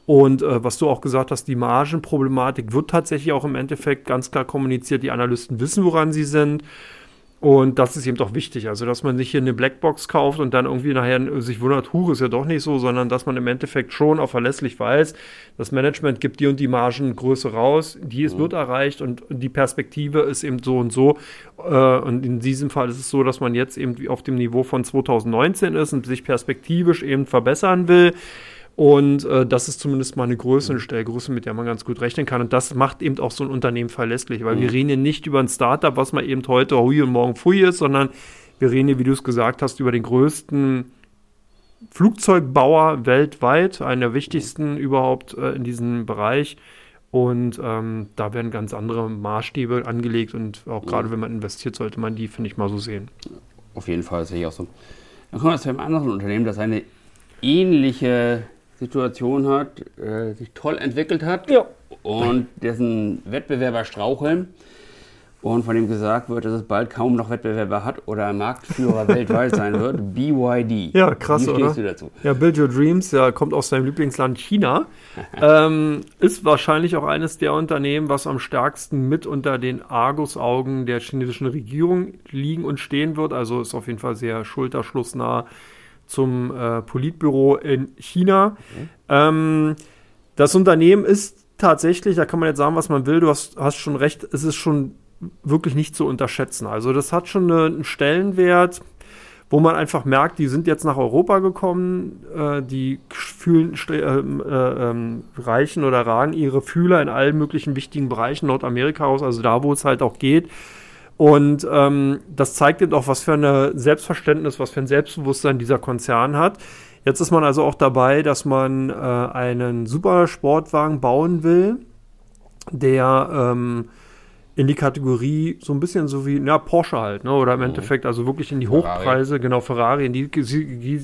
A: Und äh, was du auch gesagt hast, die Margenproblematik wird tatsächlich auch im Endeffekt ganz klar kommuniziert. Die Analysten wissen, woran sie sind. Und das ist eben doch wichtig. Also, dass man nicht hier eine Blackbox kauft und dann irgendwie nachher sich wundert, Hure ist ja doch nicht so, sondern dass man im Endeffekt schon auch verlässlich weiß, das Management gibt die und die Margengröße raus, die ist, mhm. wird erreicht und die Perspektive ist eben so und so. Äh, und in diesem Fall ist es so, dass man jetzt eben auf dem Niveau von 2019 ist und sich perspektivisch eben verbessern will. Und äh, das ist zumindest mal eine Größe, eine Stellgröße, mit der man ganz gut rechnen kann. Und das macht eben auch so ein Unternehmen verlässlich, weil mhm. wir reden hier nicht über ein Startup, was man eben heute hui und morgen fui ist, sondern wir reden hier, wie du es gesagt hast, über den größten Flugzeugbauer weltweit, einen der wichtigsten überhaupt äh, in diesem Bereich. Und ähm, da werden ganz andere Maßstäbe angelegt und auch gerade wenn man investiert, sollte man die, finde ich, mal so sehen.
B: Auf jeden Fall sehe ich auch so. Dann kommen wir zu einem anderen Unternehmen, das eine ähnliche Situation hat, äh, sich toll entwickelt hat ja. und dessen Wettbewerber straucheln und von dem gesagt wird, dass es bald kaum noch Wettbewerber hat oder Marktführer weltweit sein wird, BYD.
A: Ja, krass, Wie oder? du dazu? Ja, Build Your Dreams, ja, kommt aus seinem Lieblingsland China. ähm, ist wahrscheinlich auch eines der Unternehmen, was am stärksten mit unter den Argus-Augen der chinesischen Regierung liegen und stehen wird. Also ist auf jeden Fall sehr schulterschlussnah zum äh, Politbüro in China. Mhm. Ähm, das Unternehmen ist tatsächlich, da kann man jetzt sagen, was man will, du hast, hast schon recht, es ist schon wirklich nicht zu unterschätzen. Also das hat schon einen Stellenwert, wo man einfach merkt, die sind jetzt nach Europa gekommen, äh, die fühlen, äh, äh, ähm, reichen oder ragen ihre Fühler in allen möglichen wichtigen Bereichen Nordamerika aus, also da, wo es halt auch geht. Und ähm, das zeigt eben auch, was für ein Selbstverständnis, was für ein Selbstbewusstsein dieser Konzern hat. Jetzt ist man also auch dabei, dass man äh, einen Supersportwagen bauen will, der ähm, in die Kategorie so ein bisschen so wie, na, Porsche halt, ne? Oder im mhm. Endeffekt also wirklich in die Ferrari. Hochpreise, genau, Ferrari in, die,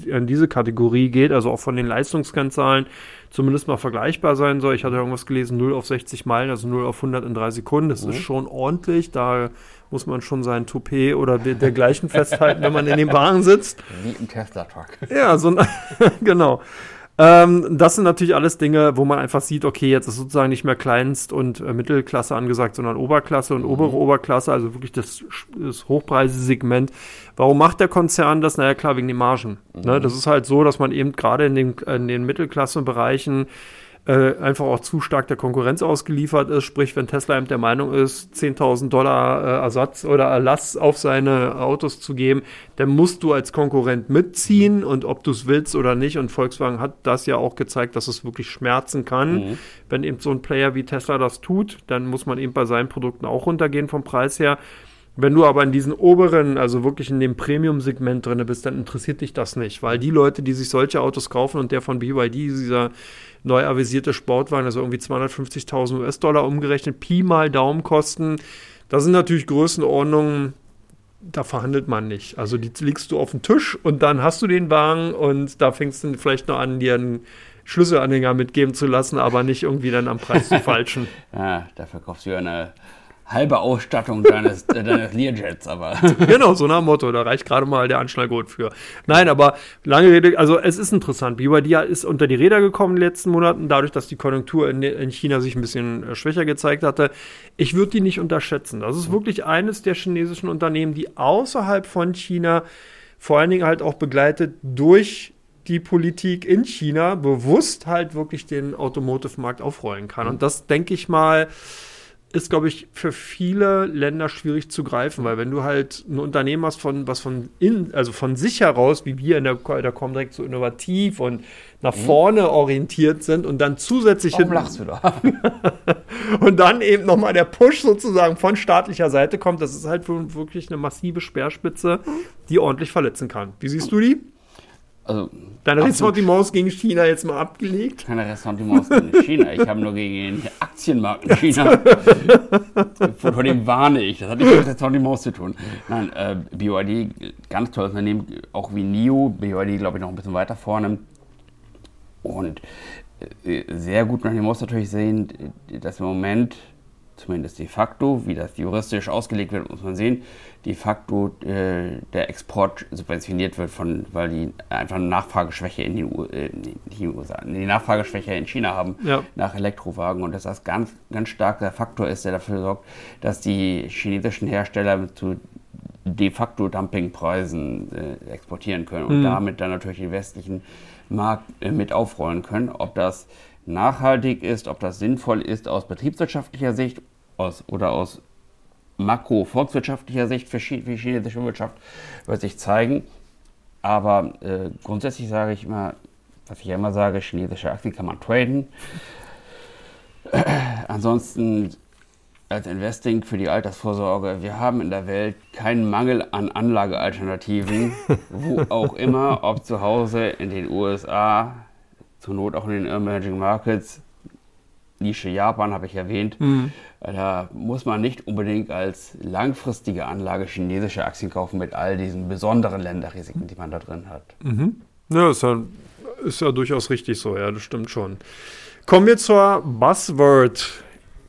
A: in diese Kategorie geht, also auch von den Leistungskennzahlen zumindest mal vergleichbar sein soll. Ich hatte irgendwas gelesen, 0 auf 60 Meilen, also 0 auf 100 in drei Sekunden. Das mhm. ist schon ordentlich. Da muss man schon sein Toupet oder dergleichen festhalten, wenn man in dem Wagen sitzt.
B: Wie im Tesla-Truck.
A: Ja, so ein, genau. Ähm, das sind natürlich alles Dinge, wo man einfach sieht, okay, jetzt ist sozusagen nicht mehr Kleinst- und äh, Mittelklasse angesagt, sondern Oberklasse und mhm. obere Oberklasse, also wirklich das, das Hochpreissegment. Warum macht der Konzern das? Naja, klar, wegen den Margen. Ne? Mhm. Ne? Das ist halt so, dass man eben gerade in den, in den Mittelklasse-Bereichen äh, einfach auch zu stark der Konkurrenz ausgeliefert ist. Sprich, wenn Tesla eben der Meinung ist, 10.000 Dollar äh, Ersatz oder Erlass auf seine Autos zu geben, dann musst du als Konkurrent mitziehen und ob du es willst oder nicht. Und Volkswagen hat das ja auch gezeigt, dass es wirklich schmerzen kann. Mhm. Wenn eben so ein Player wie Tesla das tut, dann muss man eben bei seinen Produkten auch runtergehen vom Preis her. Wenn du aber in diesen oberen, also wirklich in dem Premium-Segment drin bist, dann interessiert dich das nicht, weil die Leute, die sich solche Autos kaufen und der von BYD, dieser neu avisierte Sportwagen, also irgendwie 250.000 US-Dollar umgerechnet, Pi mal Daumen kosten. Das sind natürlich Größenordnungen, da verhandelt man nicht. Also die legst du auf den Tisch und dann hast du den Wagen und da fängst du vielleicht noch an, dir einen Schlüsselanhänger mitgeben zu lassen, aber nicht irgendwie dann am Preis zu falschen.
B: ja, dafür kaufst du ja eine halbe Ausstattung deines, äh, deines Learjets, aber.
A: genau, so nach Motto, da reicht gerade mal der Anschnallgurt für. Nein, aber lange Rede, also es ist interessant. BYD ist unter die Räder gekommen in den letzten Monaten, dadurch, dass die Konjunktur in, in China sich ein bisschen äh, schwächer gezeigt hatte. Ich würde die nicht unterschätzen. Das ist wirklich eines der chinesischen Unternehmen, die außerhalb von China vor allen Dingen halt auch begleitet durch die Politik in China bewusst halt wirklich den Automotive-Markt aufrollen kann. Und das denke ich mal, ist, glaube ich, für viele Länder schwierig zu greifen, weil wenn du halt ein Unternehmen hast, von, was von in, also von sich heraus, wie wir in der, der Comdirect so innovativ und nach mhm. vorne orientiert sind und dann zusätzlich
B: Warum lachst du da?
A: und dann eben nochmal der Push sozusagen von staatlicher Seite kommt, das ist halt wirklich eine massive Speerspitze, die ordentlich verletzen kann. Wie siehst du die? Also, Deine Ressentiments gegen China jetzt mal abgelegt?
B: Keine Ressentiments gegen China. Ich habe nur gegen den Aktienmarkt in China. Vor dem warne ich. Das hat nichts mit Ressentiments zu tun. Nein, äh, BYD, ganz tolles Unternehmen, auch wie NIO. BYD, glaube ich, noch ein bisschen weiter vorne. Und äh, sehr gut, man muss natürlich sehen, dass im Moment zumindest de facto, wie das juristisch ausgelegt wird, muss man sehen, de facto äh, der Export subventioniert wird, von, weil die einfach eine Nachfrageschwäche in, den, äh, die, USA, die Nachfrageschwäche in China haben ja. nach Elektrowagen und dass das ganz, ganz stark der Faktor ist, der dafür sorgt, dass die chinesischen Hersteller zu de facto Dumpingpreisen äh, exportieren können und mhm. damit dann natürlich den westlichen Markt äh, mit aufrollen können. Ob das nachhaltig ist, ob das sinnvoll ist aus betriebswirtschaftlicher Sicht aus, oder aus makro-volkswirtschaftlicher Sicht für, die chinesische Wirtschaft wird sich zeigen. Aber äh, grundsätzlich sage ich immer, was ich ja immer sage, chinesische Aktien kann man traden. Ansonsten als Investing für die Altersvorsorge, wir haben in der Welt keinen Mangel an Anlagealternativen, wo auch immer, ob zu Hause in den USA, zur Not auch in den Emerging Markets, Nische Japan habe ich erwähnt. Mhm. Da muss man nicht unbedingt als langfristige Anlage chinesische Aktien kaufen mit all diesen besonderen Länderrisiken, die man da drin hat.
A: Mhm. Ja, ist ja, ist ja durchaus richtig so, ja, das stimmt schon. Kommen wir zur Buzzword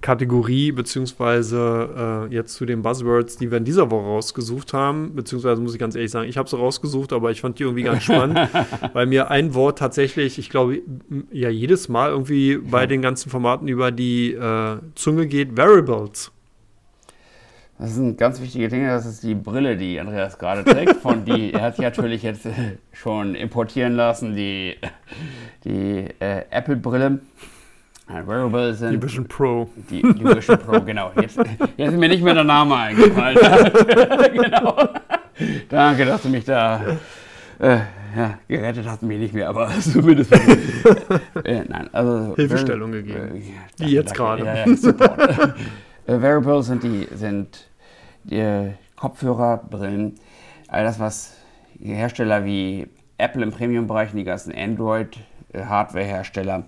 A: Kategorie, beziehungsweise äh, jetzt zu den Buzzwords, die wir in dieser Woche rausgesucht haben. Beziehungsweise muss ich ganz ehrlich sagen, ich habe sie rausgesucht, aber ich fand die irgendwie ganz spannend, weil mir ein Wort tatsächlich, ich glaube, ja jedes Mal irgendwie bei den ganzen Formaten über die äh, Zunge geht, Variables.
B: Das sind ganz wichtige Dinge. Das ist die Brille, die Andreas gerade trägt. Von die, er hat sich natürlich jetzt schon importieren lassen, die, die äh, Apple-Brille.
A: Wearable sind. Die Vision Pro.
B: Die, die Vision Pro, genau. Jetzt, jetzt ist mir nicht mehr der Name eingefallen. genau. Danke, dass du mich da äh, ja, gerettet hast, mich nicht mehr, aber zumindest.
A: äh, nein, also. Hilfestellung Vari gegeben. Äh, die jetzt gerade. Ja,
B: ja, äh, Wearables sind die, sind die Kopfhörer, Brillen, all das, was Hersteller wie Apple im Premium-Bereich und die ganzen Android-Hardware-Hersteller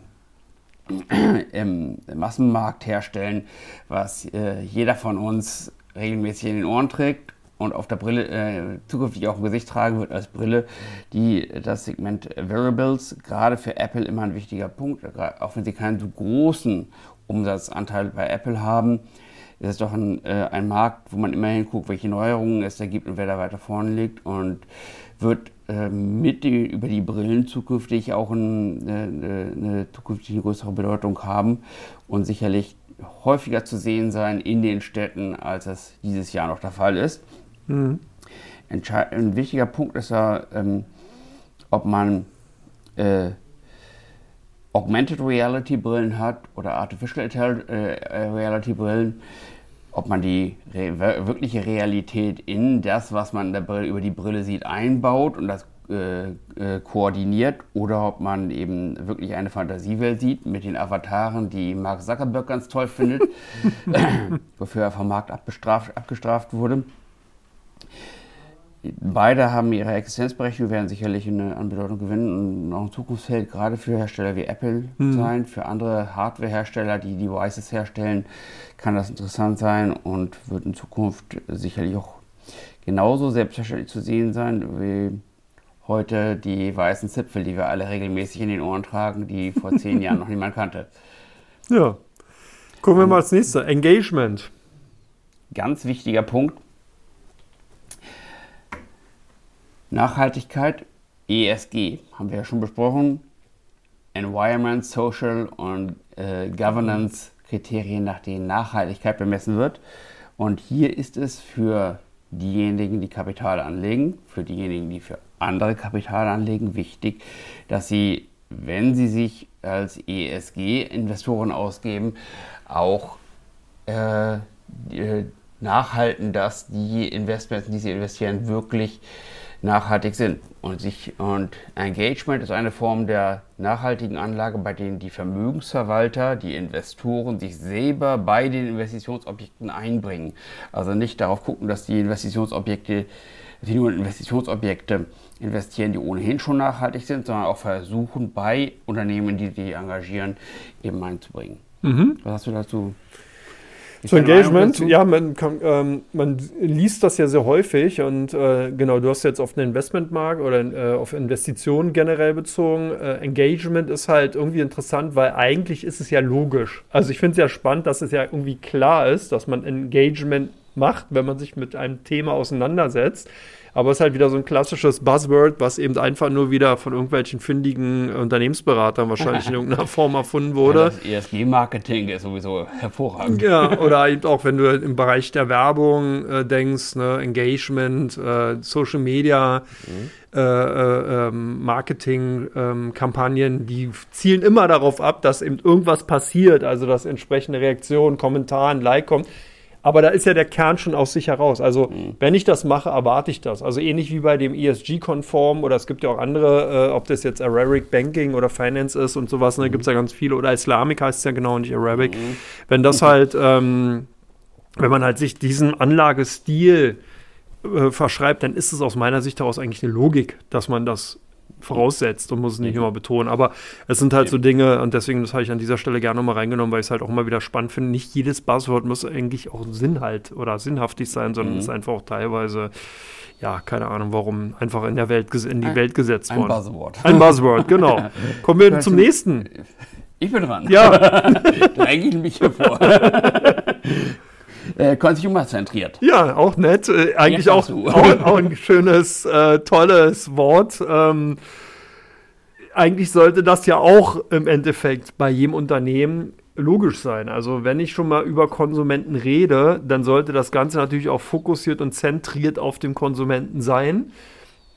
B: im Massenmarkt herstellen, was äh, jeder von uns regelmäßig in den Ohren trägt und auf der Brille äh, zukünftig auch im Gesicht tragen wird als Brille, die das Segment Variables gerade für Apple immer ein wichtiger Punkt, auch wenn sie keinen so großen Umsatzanteil bei Apple haben, ist es doch ein, äh, ein Markt, wo man immerhin guckt, welche Neuerungen es da gibt und wer da weiter vorne liegt und wird äh, mit die, über die Brillen zukünftig auch ein, eine, eine zukünftige größere Bedeutung haben und sicherlich häufiger zu sehen sein in den Städten, als es dieses Jahr noch der Fall ist. Mhm. Ein wichtiger Punkt ist ja, ähm, ob man äh, Augmented Reality Brillen hat oder Artificial äh, Reality Brillen ob man die re wirkliche Realität in das, was man Brille, über die Brille sieht, einbaut und das äh, äh, koordiniert oder ob man eben wirklich eine Fantasiewelt sieht mit den Avataren, die Mark Zuckerberg ganz toll findet, wofür er vom Markt abgestraft wurde. Beide haben ihre Existenzberechtigung, werden sicherlich eine, an Bedeutung gewinnen und auch ein Zukunftsfeld gerade für Hersteller wie Apple mhm. sein. Für andere Hardware-Hersteller, die Devices herstellen, kann das interessant sein und wird in Zukunft sicherlich auch genauso selbstverständlich zu sehen sein wie heute die weißen Zipfel, die wir alle regelmäßig in den Ohren tragen, die vor zehn Jahren noch niemand kannte.
A: Ja. Gucken wir mal als nächstes. Engagement.
B: Ganz wichtiger Punkt. Nachhaltigkeit, ESG, haben wir ja schon besprochen. Environment, Social und äh, Governance Kriterien, nach denen Nachhaltigkeit bemessen wird. Und hier ist es für diejenigen, die Kapital anlegen, für diejenigen, die für andere Kapital anlegen, wichtig, dass sie, wenn sie sich als ESG-Investoren ausgeben, auch äh, nachhalten, dass die Investments, die sie investieren, wirklich nachhaltig sind. Und, sich, und Engagement ist eine Form der nachhaltigen Anlage, bei denen die Vermögensverwalter, die Investoren sich selber bei den Investitionsobjekten einbringen. Also nicht darauf gucken, dass die Investitionsobjekte, die nur in Investitionsobjekte investieren, die ohnehin schon nachhaltig sind, sondern auch versuchen, bei Unternehmen, die die engagieren, eben einzubringen. Mhm. Was hast du dazu
A: zu Engagement, ja, man, kann, ähm, man liest das ja sehr häufig und äh, genau, du hast jetzt auf den Investmentmarkt oder äh, auf Investitionen generell bezogen. Äh, Engagement ist halt irgendwie interessant, weil eigentlich ist es ja logisch. Also ich finde es ja spannend, dass es ja irgendwie klar ist, dass man Engagement macht, wenn man sich mit einem Thema auseinandersetzt. Aber es ist halt wieder so ein klassisches Buzzword, was eben einfach nur wieder von irgendwelchen findigen Unternehmensberatern wahrscheinlich in irgendeiner Form erfunden wurde. Ja, das
B: ESG-Marketing ist sowieso hervorragend.
A: Ja, oder eben auch, wenn du im Bereich der Werbung äh, denkst, ne, Engagement, äh, Social Media. Mhm. Äh, äh, ähm, Marketing-Kampagnen, ähm, die zielen immer darauf ab, dass eben irgendwas passiert, also dass entsprechende Reaktionen, Kommentare, ein Like kommt. Aber da ist ja der Kern schon aus sich heraus. Also, mhm. wenn ich das mache, erwarte ich das. Also, ähnlich wie bei dem ESG-konform oder es gibt ja auch andere, äh, ob das jetzt Arabic Banking oder Finance ist und sowas, ne, mhm. gibt es ja ganz viele. Oder Islamic heißt es ja genau, nicht Arabic. Mhm. Wenn das halt, ähm, wenn man halt sich diesen Anlagestil äh, verschreibt, dann ist es aus meiner Sicht daraus eigentlich eine Logik, dass man das voraussetzt und muss es nicht mhm. immer betonen. Aber es sind halt so Dinge und deswegen, das habe ich an dieser Stelle gerne nochmal reingenommen, weil ich es halt auch immer wieder spannend finde. Nicht jedes Buzzword muss eigentlich auch Sinnhalt oder sinnhaftig sein, sondern mhm. ist einfach auch teilweise, ja, keine Ahnung warum, einfach in der Welt in die ein, Welt gesetzt
B: worden. Ein Buzzword.
A: Ein Buzzword, genau. Kommen wir zum nächsten.
B: Ich bin dran.
A: Ja.
B: Dränge ich mich hier vor. äh, consumer-zentriert.
A: Ja, auch nett. Äh, eigentlich auch, auch, auch, ein schönes, äh, tolles Wort. Ähm, eigentlich sollte das ja auch im Endeffekt bei jedem Unternehmen logisch sein. Also wenn ich schon mal über Konsumenten rede, dann sollte das Ganze natürlich auch fokussiert und zentriert auf dem Konsumenten sein.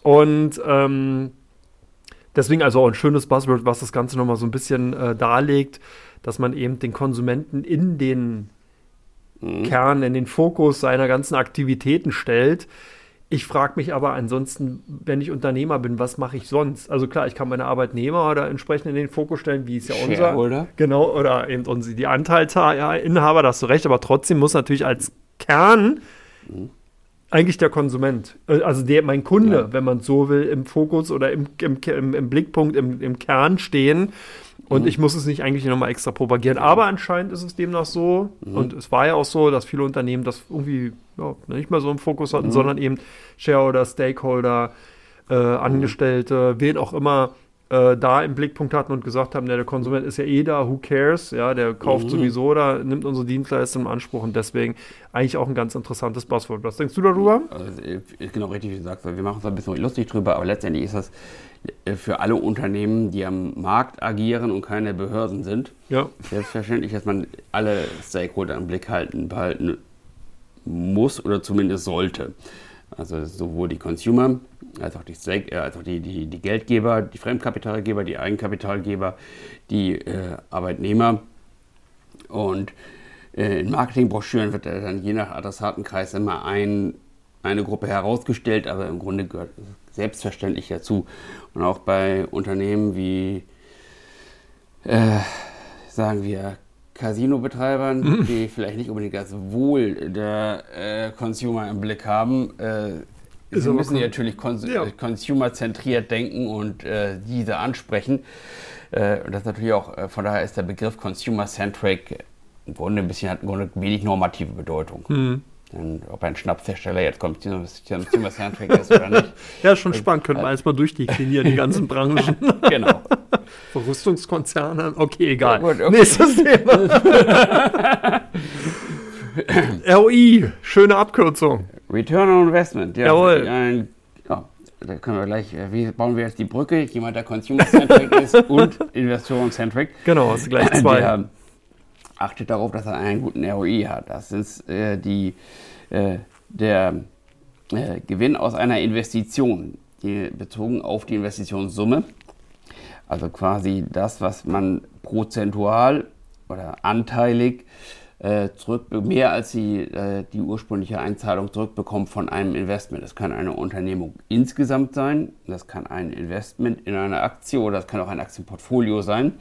A: Und ähm, deswegen also auch ein schönes Buzzword, was das Ganze nochmal so ein bisschen äh, darlegt, dass man eben den Konsumenten in den mhm. Kern, in den Fokus seiner ganzen Aktivitäten stellt. Ich frage mich aber ansonsten, wenn ich Unternehmer bin, was mache ich sonst? Also klar, ich kann meine Arbeitnehmer da entsprechend in den Fokus stellen, wie es ja unser.
B: Oder?
A: Genau, oder eben unsere, die Anteilsinhaber, da hast du recht, aber trotzdem muss natürlich als Kern mhm. eigentlich der Konsument, äh, also der, mein Kunde, ja. wenn man so will, im Fokus oder im, im, im, im Blickpunkt, im, im Kern stehen. Und mhm. ich muss es nicht eigentlich nochmal extra propagieren. Aber anscheinend ist es demnach so. Mhm. Und es war ja auch so, dass viele Unternehmen das irgendwie ja, nicht mehr so im Fokus hatten, mhm. sondern eben Shareholder, Stakeholder, äh, Angestellte, wen auch immer äh, da im Blickpunkt hatten und gesagt haben, ja, der Konsument ist ja eh da, who cares? Ja, der kauft sowieso da, nimmt unsere Dienstleistung in Anspruch und deswegen eigentlich auch ein ganz interessantes Buzzword. Was denkst du darüber?
B: Also, äh, genau richtig, wie du sagst. Wir machen uns ein bisschen lustig drüber, aber letztendlich ist das für alle Unternehmen, die am Markt agieren und keine Behörden sind,
A: ja.
B: selbstverständlich, dass man alle Stakeholder im Blick halten, behalten muss oder zumindest sollte. Also sowohl die Consumer als auch die, Stake, äh, als auch die, die, die Geldgeber, die Fremdkapitalgeber, die Eigenkapitalgeber, die äh, Arbeitnehmer. Und äh, in Marketingbroschüren wird dann je nach Adressatenkreis immer ein, eine Gruppe herausgestellt, aber im Grunde gehört selbstverständlich dazu. Und auch bei Unternehmen wie, äh, sagen wir, Casino-Betreibern, mhm. die vielleicht nicht unbedingt das Wohl der äh, Consumer im Blick haben, äh, Sie müssen cool. natürlich cons ja. consumer-zentriert denken und äh, diese ansprechen. Äh, und das natürlich auch, äh, von daher ist der Begriff consumer-centric im Grunde ein bisschen, hat im Grunde wenig normative Bedeutung. Mhm. Denn ob ein Schnapshersteller jetzt consumer-centric ist oder nicht.
A: Ja, schon spannend. Könnten wir erstmal durchdeklinieren, die ganzen Branchen.
B: genau.
A: Rüstungskonzerne, okay, egal. Ja, gut, okay. Nächstes Thema. ROI, schöne Abkürzung.
B: Return on Investment,
A: ja. Jawohl. Ein,
B: ja, da können wir gleich, äh, wie bauen wir jetzt die Brücke? Jemand, der Consumer-Centric ist und Investoren-Centric.
A: Genau, hast du gleich zwei. Der
B: achtet darauf, dass er einen guten ROI hat. Das ist äh, die, äh, der äh, Gewinn aus einer Investition, die, bezogen auf die Investitionssumme. Also quasi das, was man prozentual oder anteilig äh, zurück, mehr als die, äh, die ursprüngliche Einzahlung zurückbekommt von einem Investment. Das kann eine Unternehmung insgesamt sein, das kann ein Investment in eine Aktie oder das kann auch ein Aktienportfolio sein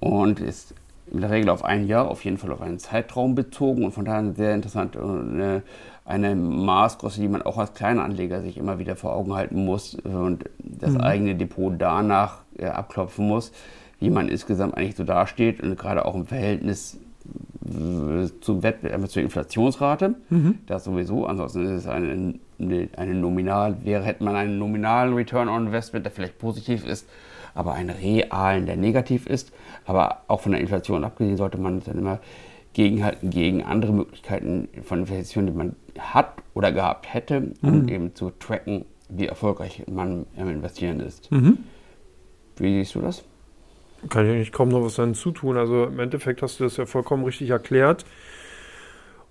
B: und ist in der Regel auf ein Jahr, auf jeden Fall auf einen Zeitraum bezogen und von daher sehr interessant. Eine, eine Maßgröße, die man auch als kleiner Anleger sich immer wieder vor Augen halten muss und das mhm. eigene Depot danach äh, abklopfen muss, wie man insgesamt eigentlich so dasteht und gerade auch im Verhältnis zum Wettbewerb zur Inflationsrate. Mhm. Das sowieso. Ansonsten ist es eine, eine Nominal, wäre, hätte man einen nominalen Return on Investment, der vielleicht positiv ist, aber einen realen, der negativ ist. Aber auch von der Inflation abgesehen sollte man dann immer gegenhalten gegen andere Möglichkeiten von Investitionen, die man hat oder gehabt hätte, um mhm. eben zu tracken, wie erfolgreich man im Investieren ist. Mhm. Wie siehst du das?
A: Kann ich eigentlich kaum noch was hinzutun. Also im Endeffekt hast du das ja vollkommen richtig erklärt.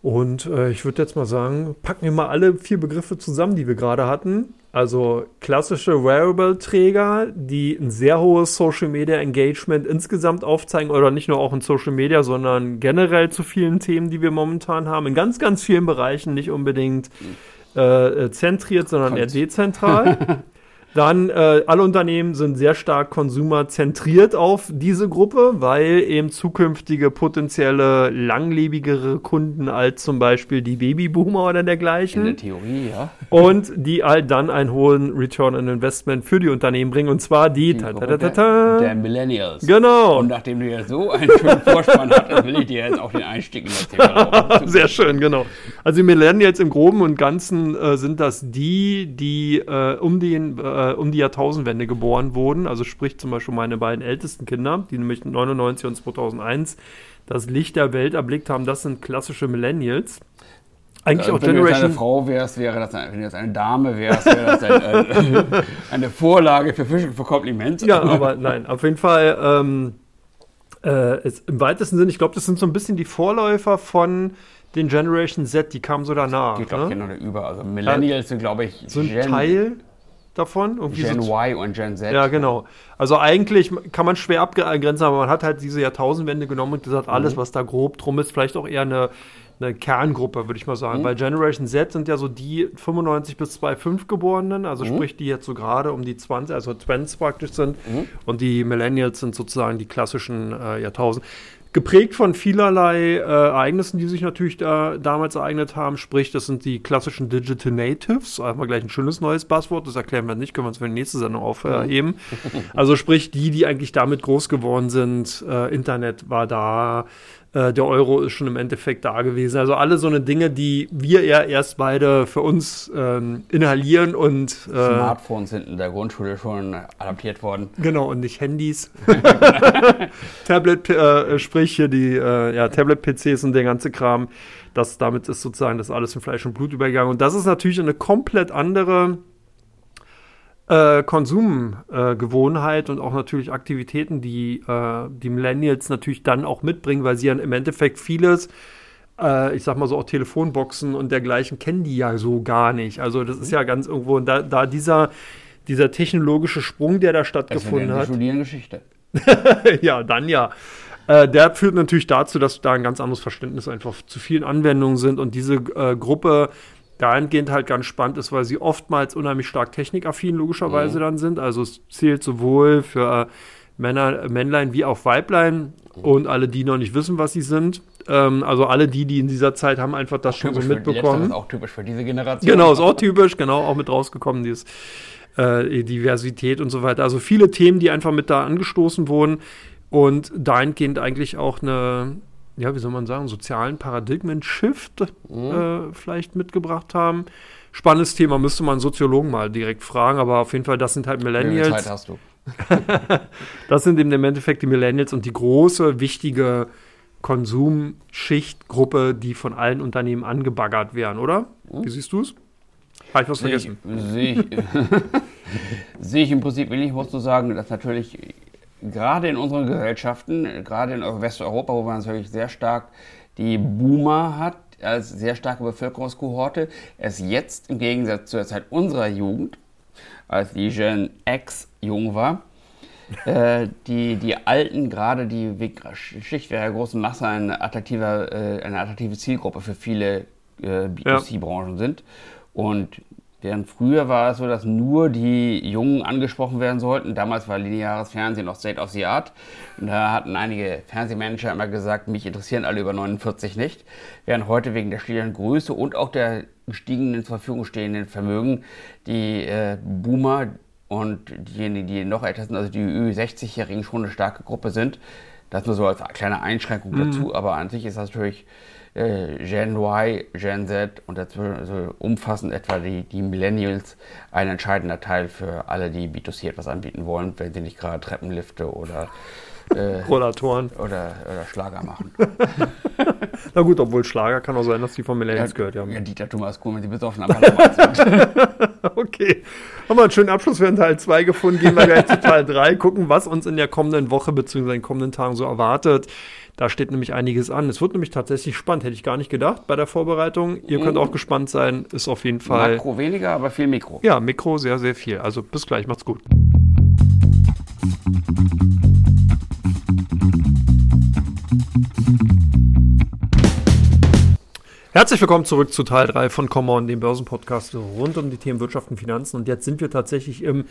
A: Und äh, ich würde jetzt mal sagen, packen wir mal alle vier Begriffe zusammen, die wir gerade hatten. Also klassische Wearable-Träger, die ein sehr hohes Social Media Engagement insgesamt aufzeigen oder nicht nur auch in Social Media, sondern generell zu vielen Themen, die wir momentan haben, in ganz, ganz vielen Bereichen, nicht unbedingt äh, zentriert, sondern eher dezentral. Dann äh, alle Unternehmen sind sehr stark konsumerzentriert auf diese Gruppe, weil eben zukünftige potenzielle langlebigere Kunden als zum Beispiel die Babyboomer oder dergleichen.
B: In der Theorie, ja.
A: Und die all dann einen hohen Return on Investment für die Unternehmen bringen und zwar die,
B: Die
A: ta, ta, ta,
B: der. Millennials.
A: Genau.
B: Und nachdem du ja so einen schönen Vorspann hattest, will ich dir jetzt auch den Einstieg in das Thema.
A: Sehr schön, genau. Also die Millennials im Groben und Ganzen äh, sind das die, die äh, um, den, äh, um die Jahrtausendwende geboren wurden. Also sprich zum Beispiel meine beiden ältesten Kinder, die nämlich 99 und 2001 das Licht der Welt erblickt haben. Das sind klassische Millennials. Eigentlich auch
B: Äh, wenn du eine
A: Generation.
B: Frau wärst, wäre das, ein- wenn du jetzt eine Dame wärst, wäre das ein, äh, eine Vorlage für, für für Komplimente.
A: Ja, aber nein, auf jeden Fall ähm, äh, ist, im weitesten Sinne, ich glaube, das sind so ein bisschen die Vorläufer von den Generation Z, die kamen so danach.
B: Ich glaube,
A: ne?
B: genau über. Also Millennials sind, glaube ich,
A: So ein
B: Gen,
A: Teil davon. Irgendwie
B: Gen
A: so
B: Y und Gen Z.
A: Ja, genau. Also eigentlich kann man schwer abgrenzen, aber man hat halt diese Jahrtausendwende genommen und gesagt, alles, was da grob drum ist, vielleicht auch eher eine, eine Kerngruppe, würde ich mal sagen. Weil Generation Z sind ja so die 95 bis 2005 Geborenen, also sprich, die jetzt so gerade um die 20, also Twents praktisch sind. Und die Millennials sind sozusagen die klassischen äh, Jahrtausend. Geprägt von vielerlei äh, Ereignissen, die sich natürlich da, damals ereignet haben. Sprich, das sind die klassischen Digital Natives. Wir gleich ein schönes neues Passwort. Das erklären wir nicht, können wir uns für die nächste Sendung aufheben. Also sprich, die, die eigentlich damit groß geworden sind. Äh, Internet war da. Äh, der Euro ist schon im Endeffekt da gewesen. Also alle so eine Dinge, die wir ja erst beide für uns ähm, inhalieren und äh,
B: Smartphones sind in der Grundschule schon adaptiert worden.
A: Genau, und nicht Handys. Tablet, äh, sprich hier die äh, ja, Tablet-PCs und der ganze Kram. Das, damit ist sozusagen das alles in Fleisch und Blut übergegangen. Und das ist natürlich eine komplett andere äh, Konsumgewohnheit und auch natürlich Aktivitäten, die äh, die Millennials natürlich dann auch mitbringen, weil sie ja im Endeffekt vieles, äh, ich sag mal so auch Telefonboxen und dergleichen, kennen die ja so gar nicht. Also das ist ja ganz irgendwo, und da, da dieser, dieser technologische Sprung, der da stattgefunden
B: wir
A: hat.
B: studieren Geschichte.
A: ja, dann ja. Äh, der führt natürlich dazu, dass da ein ganz anderes Verständnis einfach zu vielen Anwendungen sind und diese äh, Gruppe dahingehend halt ganz spannend ist, weil sie oftmals unheimlich stark technikaffin logischerweise dann sind. Also es zählt sowohl für Männer, Männlein wie auch Weiblein und alle, die noch nicht wissen, was sie sind. Ähm, also alle die, die in dieser Zeit haben einfach das schon so mitbekommen.
B: Letzteres auch typisch für diese Generation.
A: Genau, ist auch typisch, genau, auch mit rausgekommen, dieses äh, Diversität und so weiter. Also viele Themen, die einfach mit da angestoßen wurden und dahingehend eigentlich auch eine, ja, wie soll man sagen, sozialen Paradigmen-Shift äh, vielleicht mitgebracht haben. Spannendes Thema, müsste man Soziologen mal direkt fragen, aber auf jeden Fall, das sind halt
B: Wie viel
A: Millennials.
B: Zeit hast du?
A: Das sind eben im Endeffekt die Millennials und die große, wichtige Konsumschichtgruppe, die von allen Unternehmen angebaggert werden, oder? Wie siehst du es? Habe ich was
B: ich,
A: vergessen?
B: sehe ich, sehe ich im Prinzip ähnlich, musst du sagen, dass natürlich gerade in unseren Gesellschaften, gerade in Westeuropa, wo man natürlich sehr stark die Boomer hat, als sehr starke Bevölkerungskohorte, es jetzt im Gegensatz zur Zeit unserer Jugend, als die Gen X jung war, äh, die, die Alten, gerade die Weg- Schicht der großen Masse, eine, attraktiver, äh, eine attraktive Zielgruppe für viele äh, B2C-Branchen sind. Und während früher war es so, dass nur die Jungen angesprochen werden sollten. Damals war lineares Fernsehen noch State of the Art. Und da hatten einige Fernsehmanager immer gesagt, mich interessieren alle über 49 nicht. Während heute wegen der stehenden Größe und auch der gestiegenen zur Verfügung stehenden Vermögen die äh, Boomer und diejenigen, die noch älter sind, also die Ü60-Jährigen, schon eine starke Gruppe sind. Das nur so als kleine Einschränkung dazu, aber an sich ist das natürlich äh, Gen Y, Gen Z und dazwischen also umfassend etwa die, die Millennials ein entscheidender Teil für alle, die B2C etwas anbieten wollen, wenn sie nicht gerade Treppenlifte oder, äh,
A: Rollatoren.
B: oder, oder Schlager machen.
A: Na gut, obwohl Schlager kann auch sein, dass die von Millennials
B: ja,
A: gehört haben.
B: Ja, Dieter Thomas Kuhn, wenn sie besoffen am sind.
A: okay. Haben wir einen schönen Abschluss für den Teil 2 gefunden. Gehen wir gleich zu Teil 3, gucken, was uns in der kommenden Woche bzw. in den kommenden Tagen so erwartet. Da steht nämlich einiges an. Es wird nämlich tatsächlich spannend, hätte ich gar nicht gedacht bei der Vorbereitung. Ihr könnt auch gespannt sein, ist auf jeden Fall.
B: Makro weniger, aber viel Mikro.
A: Ja, Mikro sehr, sehr viel. Also bis gleich, macht's gut. Herzlich willkommen zurück zu Teil 3 von Common, dem Börsenpodcast rund um die Themen Wirtschaft und Finanzen. Und jetzt sind wir tatsächlich im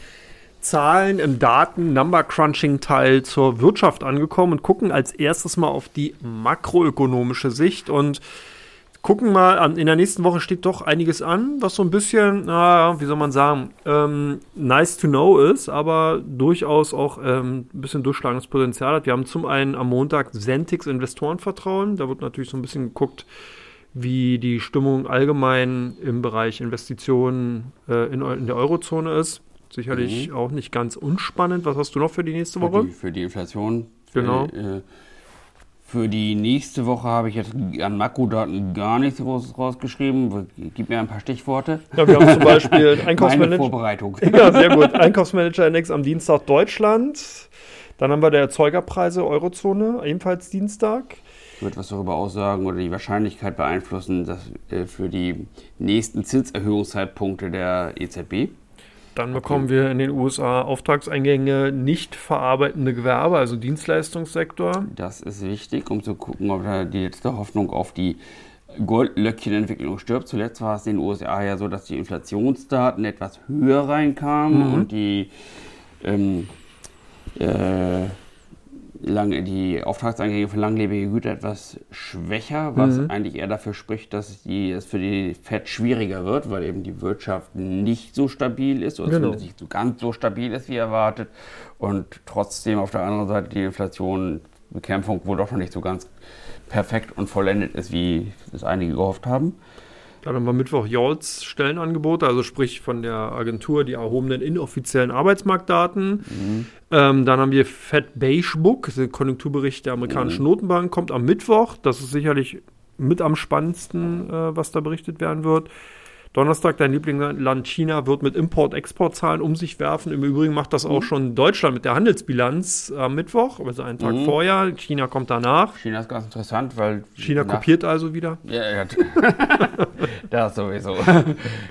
A: Zahlen, im Daten, Number Crunching Teil zur Wirtschaft angekommen und gucken als erstes mal auf die makroökonomische Sicht und gucken mal an. In der nächsten Woche steht doch einiges an, was so ein bisschen, na, wie soll man sagen, ähm, nice to know ist, aber durchaus auch ähm, ein bisschen durchschlagendes Potenzial hat. Wir haben zum einen am Montag Sentix Investorenvertrauen. Da wird natürlich so ein bisschen geguckt, wie die Stimmung allgemein im Bereich Investitionen äh, in, in, der Eurozone ist. Sicherlich mhm. auch nicht ganz unspannend. Was hast du noch für die nächste Woche?
B: Für die, für die Inflation.
A: Genau.
B: Für, äh, für, die nächste Woche habe ich jetzt an Makrodaten gar nichts Großes rausgeschrieben. Gib mir ein paar Stichworte.
A: Ja, wir haben zum Beispiel Einkaufsmanager.
B: Vorbereitung.
A: Ja, sehr gut. Einkaufsmanager-Index am Dienstag Deutschland. Dann haben wir der Erzeugerpreise Eurozone, ebenfalls Dienstag
B: wird was darüber aussagen oder die Wahrscheinlichkeit beeinflussen dass, äh, für die nächsten Zinserhöhungszeitpunkte der EZB.
A: Dann bekommen wir in den USA Auftragseingänge nicht verarbeitende Gewerbe, also Dienstleistungssektor.
B: Das ist wichtig, um zu gucken, ob da die letzte Hoffnung auf die Goldlöckchenentwicklung stirbt. Zuletzt war es in den USA ja so, dass die Inflationsdaten etwas höher reinkamen mhm. und die ähm, äh, lange, die Auftragseingänge für langlebige Güter etwas schwächer, was mhm. eigentlich eher dafür spricht, dass die, es für die FED schwieriger wird, weil eben die Wirtschaft nicht so stabil ist oder genau. nicht so ganz so stabil ist wie erwartet und trotzdem auf der anderen Seite die Inflationbekämpfung wohl doch noch nicht so ganz perfekt und vollendet ist, wie es einige gehofft haben.
A: Dann haben wir Mittwoch Jolts Stellenangebote, also sprich von der Agentur die erhobenen inoffiziellen Arbeitsmarktdaten. Mhm. Ähm, dann haben wir Fed Beige Book, der Konjunkturbericht der amerikanischen mhm. Notenbank, kommt am Mittwoch. Das ist sicherlich mit am spannendsten, äh, was da berichtet werden wird. Donnerstag, dein Lieblingsland China wird mit Import-Export-Zahlen um sich werfen. Im Übrigen macht das auch mhm. schon Deutschland mit der Handelsbilanz am Mittwoch, also einen Tag mhm. vorher. China kommt danach.
B: China ist ganz interessant, weil.
A: China kopiert also wieder.
B: Ja, ja. das sowieso.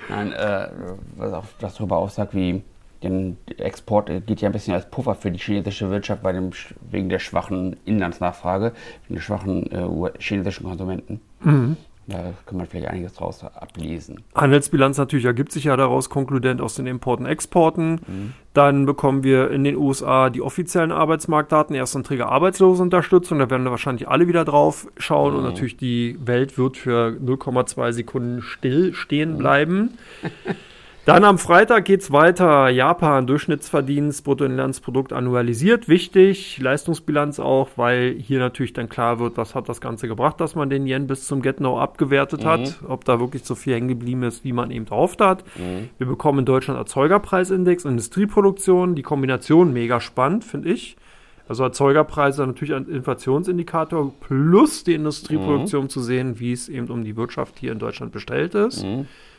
B: Nein, äh, was auch das darüber aussagt, wie den Export geht ja ein bisschen als Puffer für die chinesische Wirtschaft bei dem, wegen der schwachen Inlandsnachfrage, wegen der schwachen äh, chinesischen Konsumenten. Mhm. Da kann man vielleicht einiges draus ablesen.
A: Handelsbilanz natürlich ergibt sich ja daraus konkludent aus den Importen, Exporten. Mhm. Dann bekommen wir in den USA die offiziellen Arbeitsmarktdaten, Erstanträge Arbeitslosenunterstützung. Da werden wir wahrscheinlich alle wieder drauf schauen. Mhm. Und natürlich die Welt wird für 0,2 Sekunden still stehen bleiben. Mhm. Dann am Freitag geht es weiter. Japan, Durchschnittsverdienst, Bruttoinlandsprodukt annualisiert. Wichtig, Leistungsbilanz auch, weil hier natürlich dann klar wird, was hat das Ganze gebracht, dass man den Yen bis zum Get-No abgewertet mhm. hat. Ob da wirklich so viel hängen geblieben ist, wie man eben gehofft hat. Mhm. Wir bekommen in Deutschland Erzeugerpreisindex, Industrieproduktion. Die Kombination mega spannend, finde ich. Also Erzeugerpreise natürlich ein Inflationsindikator plus die Industrieproduktion mhm. zu sehen, wie es eben um die Wirtschaft hier in Deutschland bestellt ist.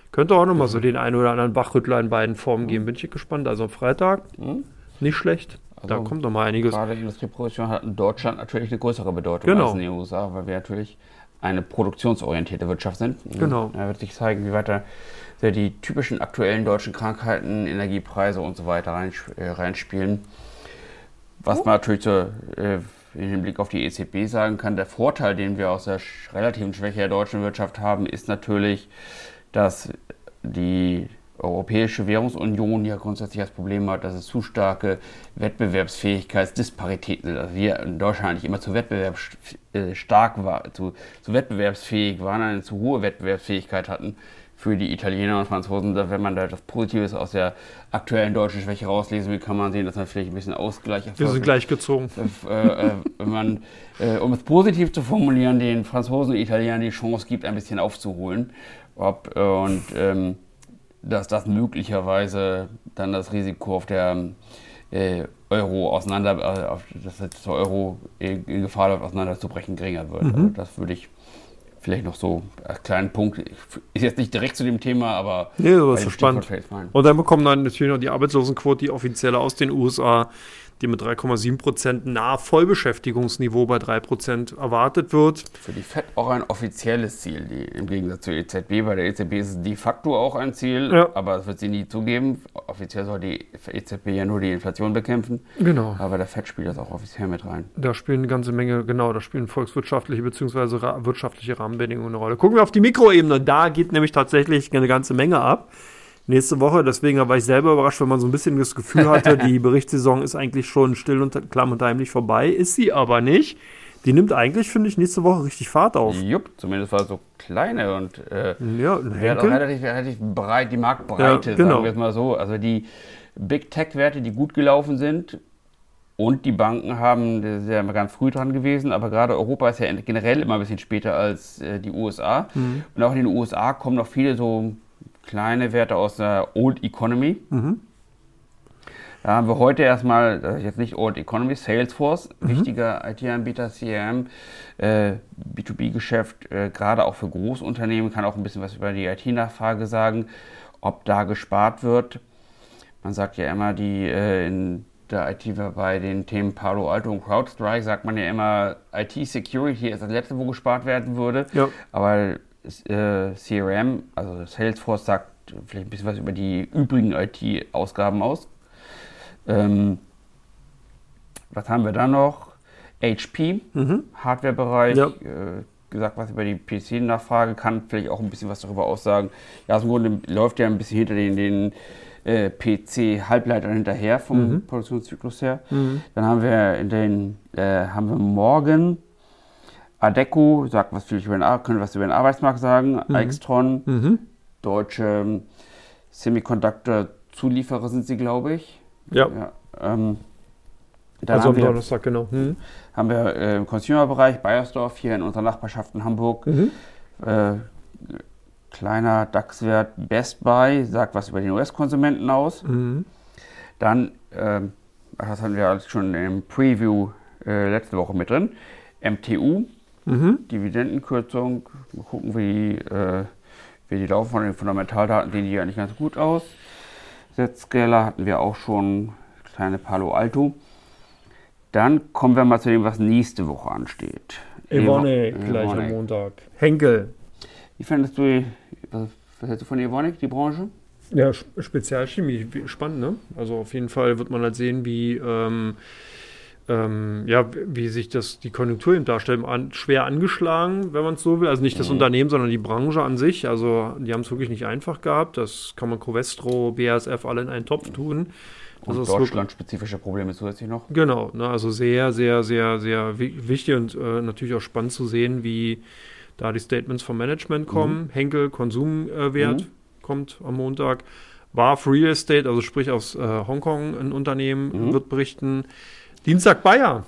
A: Mhm. Könnte auch nochmal so den einen oder anderen Bachrüttler in beiden Formen geben. Bin ich gespannt. Also am Freitag, mhm. nicht schlecht. Also da kommt nochmal einiges.
B: Gerade Industrieproduktion hat in Deutschland natürlich eine größere Bedeutung
A: genau.
B: als in den USA, weil wir natürlich eine produktionsorientierte Wirtschaft sind.
A: Genau.
B: Da wird sich zeigen, wie weiter die typischen aktuellen deutschen Krankheiten, Energiepreise und so weiter äh, reinspielen. Was man natürlich so, äh, in Hinblick auf die EZB sagen kann, der Vorteil, den wir aus der relativen Schwäche der deutschen Wirtschaft haben, ist natürlich, dass die Europäische Währungsunion ja grundsätzlich das Problem hat, dass es zu starke Wettbewerbsfähigkeitsdisparitäten sind. Also wir in Deutschland eigentlich immer zu wettbewerbsstark äh, war, zu, zu wettbewerbsfähig waren, eine zu hohe Wettbewerbsfähigkeit hatten für die Italiener und Franzosen. Wenn man da das Positives aus der aktuellen deutschen Schwäche rauslesen will, kann man sehen, dass man vielleicht ein bisschen Ausgleich
A: Wir sind gleichgezogen.
B: Äh, äh, wenn man, äh, um es positiv zu formulieren, den Franzosen und Italienern die Chance gibt, ein bisschen aufzuholen ob und ähm, dass das möglicherweise dann das Risiko auf der äh, Euro auseinander, äh, dass der Euro in Gefahr läuft, auseinanderzubrechen, geringer wird. Mhm. Also das würde ich vielleicht noch so als kleinen Punkt. Ist jetzt nicht direkt zu dem Thema, aber.
A: Nee, das ist spannend. Und dann bekommen dann natürlich noch die Arbeitslosenquote, die offizielle aus den USA die mit 3,7 Prozent nahe Vollbeschäftigungsniveau bei 3 Prozent erwartet wird.
B: Für die FED auch ein offizielles Ziel, die, im Gegensatz zur EZB. Bei der EZB ist es de facto auch ein Ziel, ja. aber das wird sie nie zugeben. Offiziell soll die EZB ja nur die Inflation bekämpfen.
A: Genau.
B: Aber der FED spielt das auch offiziell mit rein.
A: Da spielen eine ganze Menge, genau, da spielen volkswirtschaftliche bzw. wirtschaftliche Rahmenbedingungen eine Rolle. Gucken wir auf die Mikroebene. Da geht nämlich tatsächlich eine ganze Menge ab nächste Woche. Deswegen war ich selber überrascht, wenn man so ein bisschen das Gefühl hatte, die Berichtssaison ist eigentlich schon still und klamm und heimlich vorbei. Ist sie aber nicht. Die nimmt eigentlich, finde ich, nächste Woche richtig Fahrt auf.
B: Jupp, zumindest war es so kleine und äh,
A: ja,
B: relativ, relativ breit, die Marktbreite, ja, genau. sagen wir es mal so. Also die Big Tech-Werte, die gut gelaufen sind, und die Banken haben, das ist ja ganz früh dran gewesen, aber gerade Europa ist ja generell immer ein bisschen später als äh, die USA. Mhm. Und auch in den USA kommen noch viele so kleine Werte aus der Old Economy. Mhm. Da haben wir heute erstmal, das ist jetzt nicht Old Economy, Salesforce, mhm. wichtiger IT-Anbieter, CRM, äh, B2B-Geschäft, äh, gerade auch für Großunternehmen, kann auch ein bisschen was über die IT-Nachfrage sagen, ob da gespart wird. Man sagt ja immer, die äh, in der IT bei den Themen Palo Alto und CrowdStrike sagt man ja immer, IT-Security ist das letzte, wo gespart werden würde. Ja. Aber äh, CRM, also Salesforce, sagt vielleicht ein bisschen was über die übrigen IT-Ausgaben aus. Ähm, was haben wir da noch? HP, mhm. Hardware-Bereich, ja. äh, gesagt was über die PC-Nachfrage, kann vielleicht auch ein bisschen was darüber aussagen. Ja, im Grunde läuft ja ein bisschen hinter den, den äh, PC-Halbleitern hinterher vom mhm. Produktionszyklus her. Mhm. Dann haben wir in den, äh, haben wir morgen Adeco, sagt was vielleicht über den, können was über den Arbeitsmarkt sagen. Mhm. Extron, mhm. deutsche ähm, Semiconductor-Zulieferer sind sie, glaube ich.
A: Ja. ja ähm,
B: also am Donnerstag, genau. Mhm. Haben wir äh, im Consumer-Bereich Bayersdorf hier in unserer Nachbarschaft in Hamburg. Mhm. Äh, kleiner DAX-Wert Best Buy, sagt was über den US-Konsumenten aus. Mhm. Dann, äh, das hatten wir schon im Preview äh, letzte Woche mit drin, MTU, Mhm. Dividendenkürzung, mal gucken, wie, äh, wie die laufen von den Fundamentaldaten, sehen die eigentlich ganz gut aus. Z-Scaler hatten wir auch schon, kleine Palo Alto. Dann kommen wir mal zu dem, was nächste Woche ansteht.
A: Evonik, gleich am Montag. Henkel.
B: Wie fandest du, was, was hältst du von Evonik, die Branche?
A: Ja, Spezialchemie, spannend, ne? Also auf jeden Fall wird man halt sehen, wie ähm, ähm, ja, wie sich das die Konjunktur eben darstellt, an, schwer angeschlagen, wenn man es so will. Also nicht das mhm. Unternehmen, sondern die Branche an sich. Also die haben es wirklich nicht einfach gehabt. Das kann man Covestro, BASF alle in einen Topf tun.
B: Und also Deutschland-spezifische Probleme zusätzlich noch.
A: Genau, ne, also sehr, sehr, sehr, sehr wichtig und äh, natürlich auch spannend zu sehen, wie da die Statements vom Management kommen. Mhm. Henkel, Konsumwert mhm. kommt am Montag. Warf Real Estate, also sprich aus äh, Hongkong ein Unternehmen, mhm. wird berichten. Dienstag Bayer.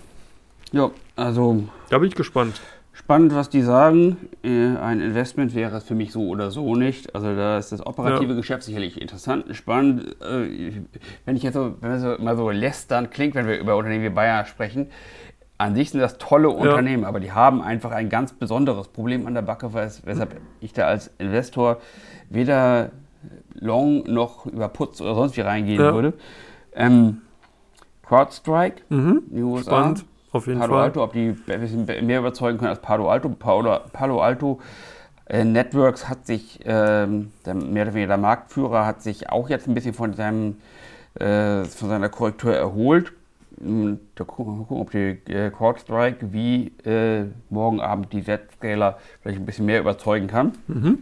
B: Ja, also.
A: Da bin ich gespannt.
B: Spannend, was die sagen. Äh, ein Investment wäre es für mich so oder so nicht. Also da ist das operative ja. Geschäft sicherlich interessant, spannend. Äh, wenn ich jetzt so, wenn so, mal so lästern klingt, wenn wir über Unternehmen wie Bayer sprechen, an sich sind das tolle Unternehmen, ja. aber die haben einfach ein ganz besonderes Problem an der Backe, weshalb ich da als Investor weder long noch über Putz oder sonst wie reingehen ja. würde. Ähm, CrowdStrike,
A: mhm. die USA. Spannend, auf jeden
B: Palo Fall. Alto, ob die ein bisschen mehr überzeugen können als Palo Alto. Palo, Palo Alto äh, Networks hat sich, ähm, der, mehr oder weniger der Marktführer, hat sich auch jetzt ein bisschen von, seinem, äh, von seiner Korrektur erholt. Hm, da gucken, gucken ob die äh, CrowdStrike wie äh, morgen Abend die Z-Scaler vielleicht ein bisschen mehr überzeugen kann.
A: Mhm.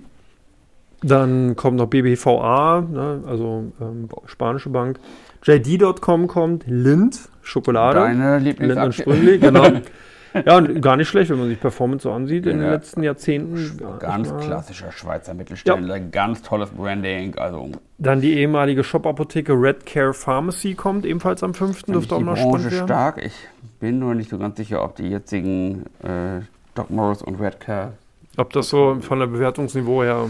A: Dann kommt noch BBVA, ne, also ähm, spanische Bank. JD.com kommt, Lind, Schokolade.
B: Deine Lieblingsaktie.
A: Lind genau. ja, und gar nicht schlecht, wenn man sich Performance so ansieht ja, in den letzten Jahrzehnten.
B: Ganz ja, klassischer Schweizer Mittelständler, ja. ganz tolles Branding. Also
A: Dann die ehemalige Shop-Apotheke Red Care Pharmacy kommt ebenfalls am 5.
B: Dürfte auch noch spannend werden. stark. Ich bin nur nicht so ganz sicher, ob die jetzigen äh, Doc Morris und Red Care.
A: Ob das so von der Bewertungsniveau her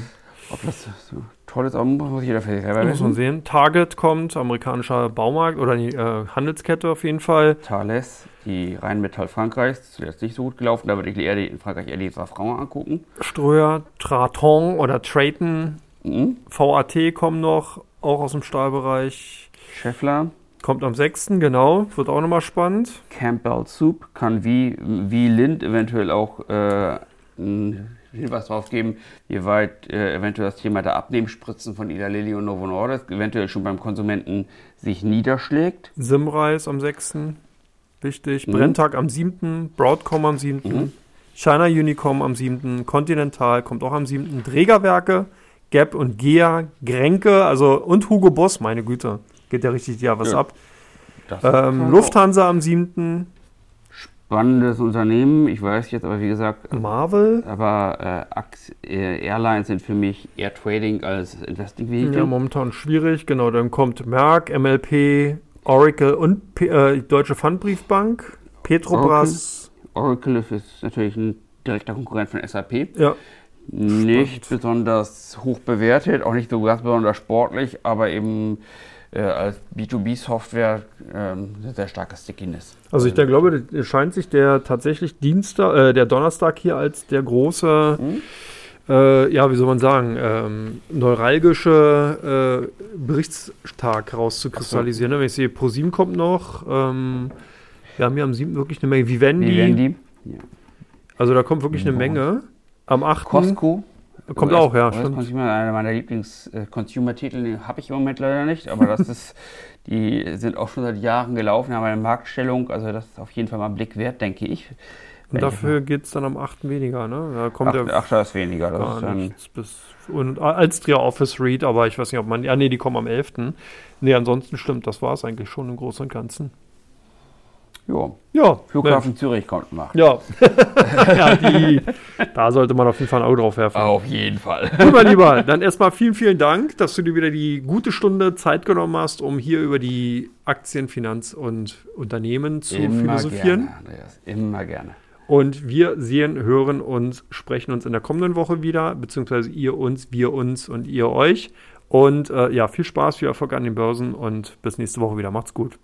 B: ob das so Tolles auch, muss ich wieder selber
A: Muss man sehen. Target kommt, amerikanischer Baumarkt oder die äh, Handelskette auf jeden Fall.
B: Thales, die Rheinmetall Frankreichs, zuletzt nicht so gut gelaufen, da würde ich eher die, in Frankreich eher die Safran angucken.
A: Ströer, Traton oder Trayton,
B: Mhm.
A: VAT kommen noch, auch aus dem Stahlbereich.
B: Scheffler,
A: Kommt am 6. genau, wird auch nochmal spannend.
B: Campbell Soup kann wie, wie Lind eventuell auch äh, einen Hinweis drauf geben, wie weit äh, eventuell das Thema der Abnehmspritzen von Ida Lilly und Novo Nordisk eventuell schon beim Konsumenten sich niederschlägt.
A: Simreis am 6. Wichtig.
B: Mhm.
A: Brenntag am 7. Broadcom am 7.
B: Mhm.
A: China Unicom am 7. Continental kommt auch am 7. Trägerwerke, Gap und Gea, Grenke, also und Hugo Boss, meine Güte. Geht ja richtig ja was
B: Ja.
A: ab. Ähm, Lufthansa am 7.
B: Spannendes Unternehmen, ich weiß jetzt aber wie gesagt,
A: Marvel.
B: aber äh, äh, Airlines sind für mich eher Trading als Investing Vehicle.
A: Ja, momentan schwierig. Genau, dann kommt Merck, MLP, Oracle und P äh, Deutsche Pfandbriefbank, Petrobras.
B: Oracle ist natürlich ein direkter Konkurrent von SAP.
A: Ja,
B: Nicht besonders hoch bewertet, auch nicht so ganz besonders sportlich, aber eben äh, als B2B-Software ähm, sehr starke Stickiness.
A: also ich da glaube, scheint sich der tatsächlich Dienstag, äh, der Donnerstag hier als der große,
B: Mhm.
A: äh, ja, wie soll man sagen, ähm, neuralgische äh, Berichtstag rauszukristallisieren. ne? Wenn ich sehe, ProSieben kommt noch. Ähm, wir haben hier am 7. wirklich eine Menge. Vivendi.
B: Die? Ja.
A: Also da kommt wirklich eine. Menge. Am 8.
B: Costco.
A: Kommt
B: US
A: auch, ja, stimmt.
B: Einer meiner Lieblings-Consumer-Titel habe ich im Moment leider nicht, aber das ist, die sind auch schon seit Jahren gelaufen, haben eine Marktstellung, also das ist auf jeden Fall mal einen Blick wert, denke ich.
A: Und dafür geht es dann am 8. weniger, ne? Da kommt
B: Ach,
A: der
B: ach, da ist weniger. Das ist dann,
A: bis und Alstria Office Read, aber ich weiß nicht, ob man. Ja, nee, die kommen am 11. Nee, ansonsten stimmt, das war es eigentlich schon im Großen und Ganzen.
B: Ja,
A: Ja,
B: Flughafen Zürich kommt machen.
A: Ja. ja, die, da sollte man auf jeden Fall ein Auge drauf werfen.
B: Auf jeden Fall.
A: Gut, mein Lieber, dann erstmal vielen, vielen Dank, dass du dir wieder die gute Stunde Zeit genommen hast, um hier über die Aktien, Finanz und Unternehmen zu philosophieren.
B: gerne, Andreas, immer gerne.
A: Und wir sehen, hören und sprechen uns in der kommenden Woche wieder, beziehungsweise ihr uns, wir uns und ihr euch. Und äh, ja, viel Spaß, viel Erfolg an den Börsen und bis nächste Woche wieder. Macht's gut.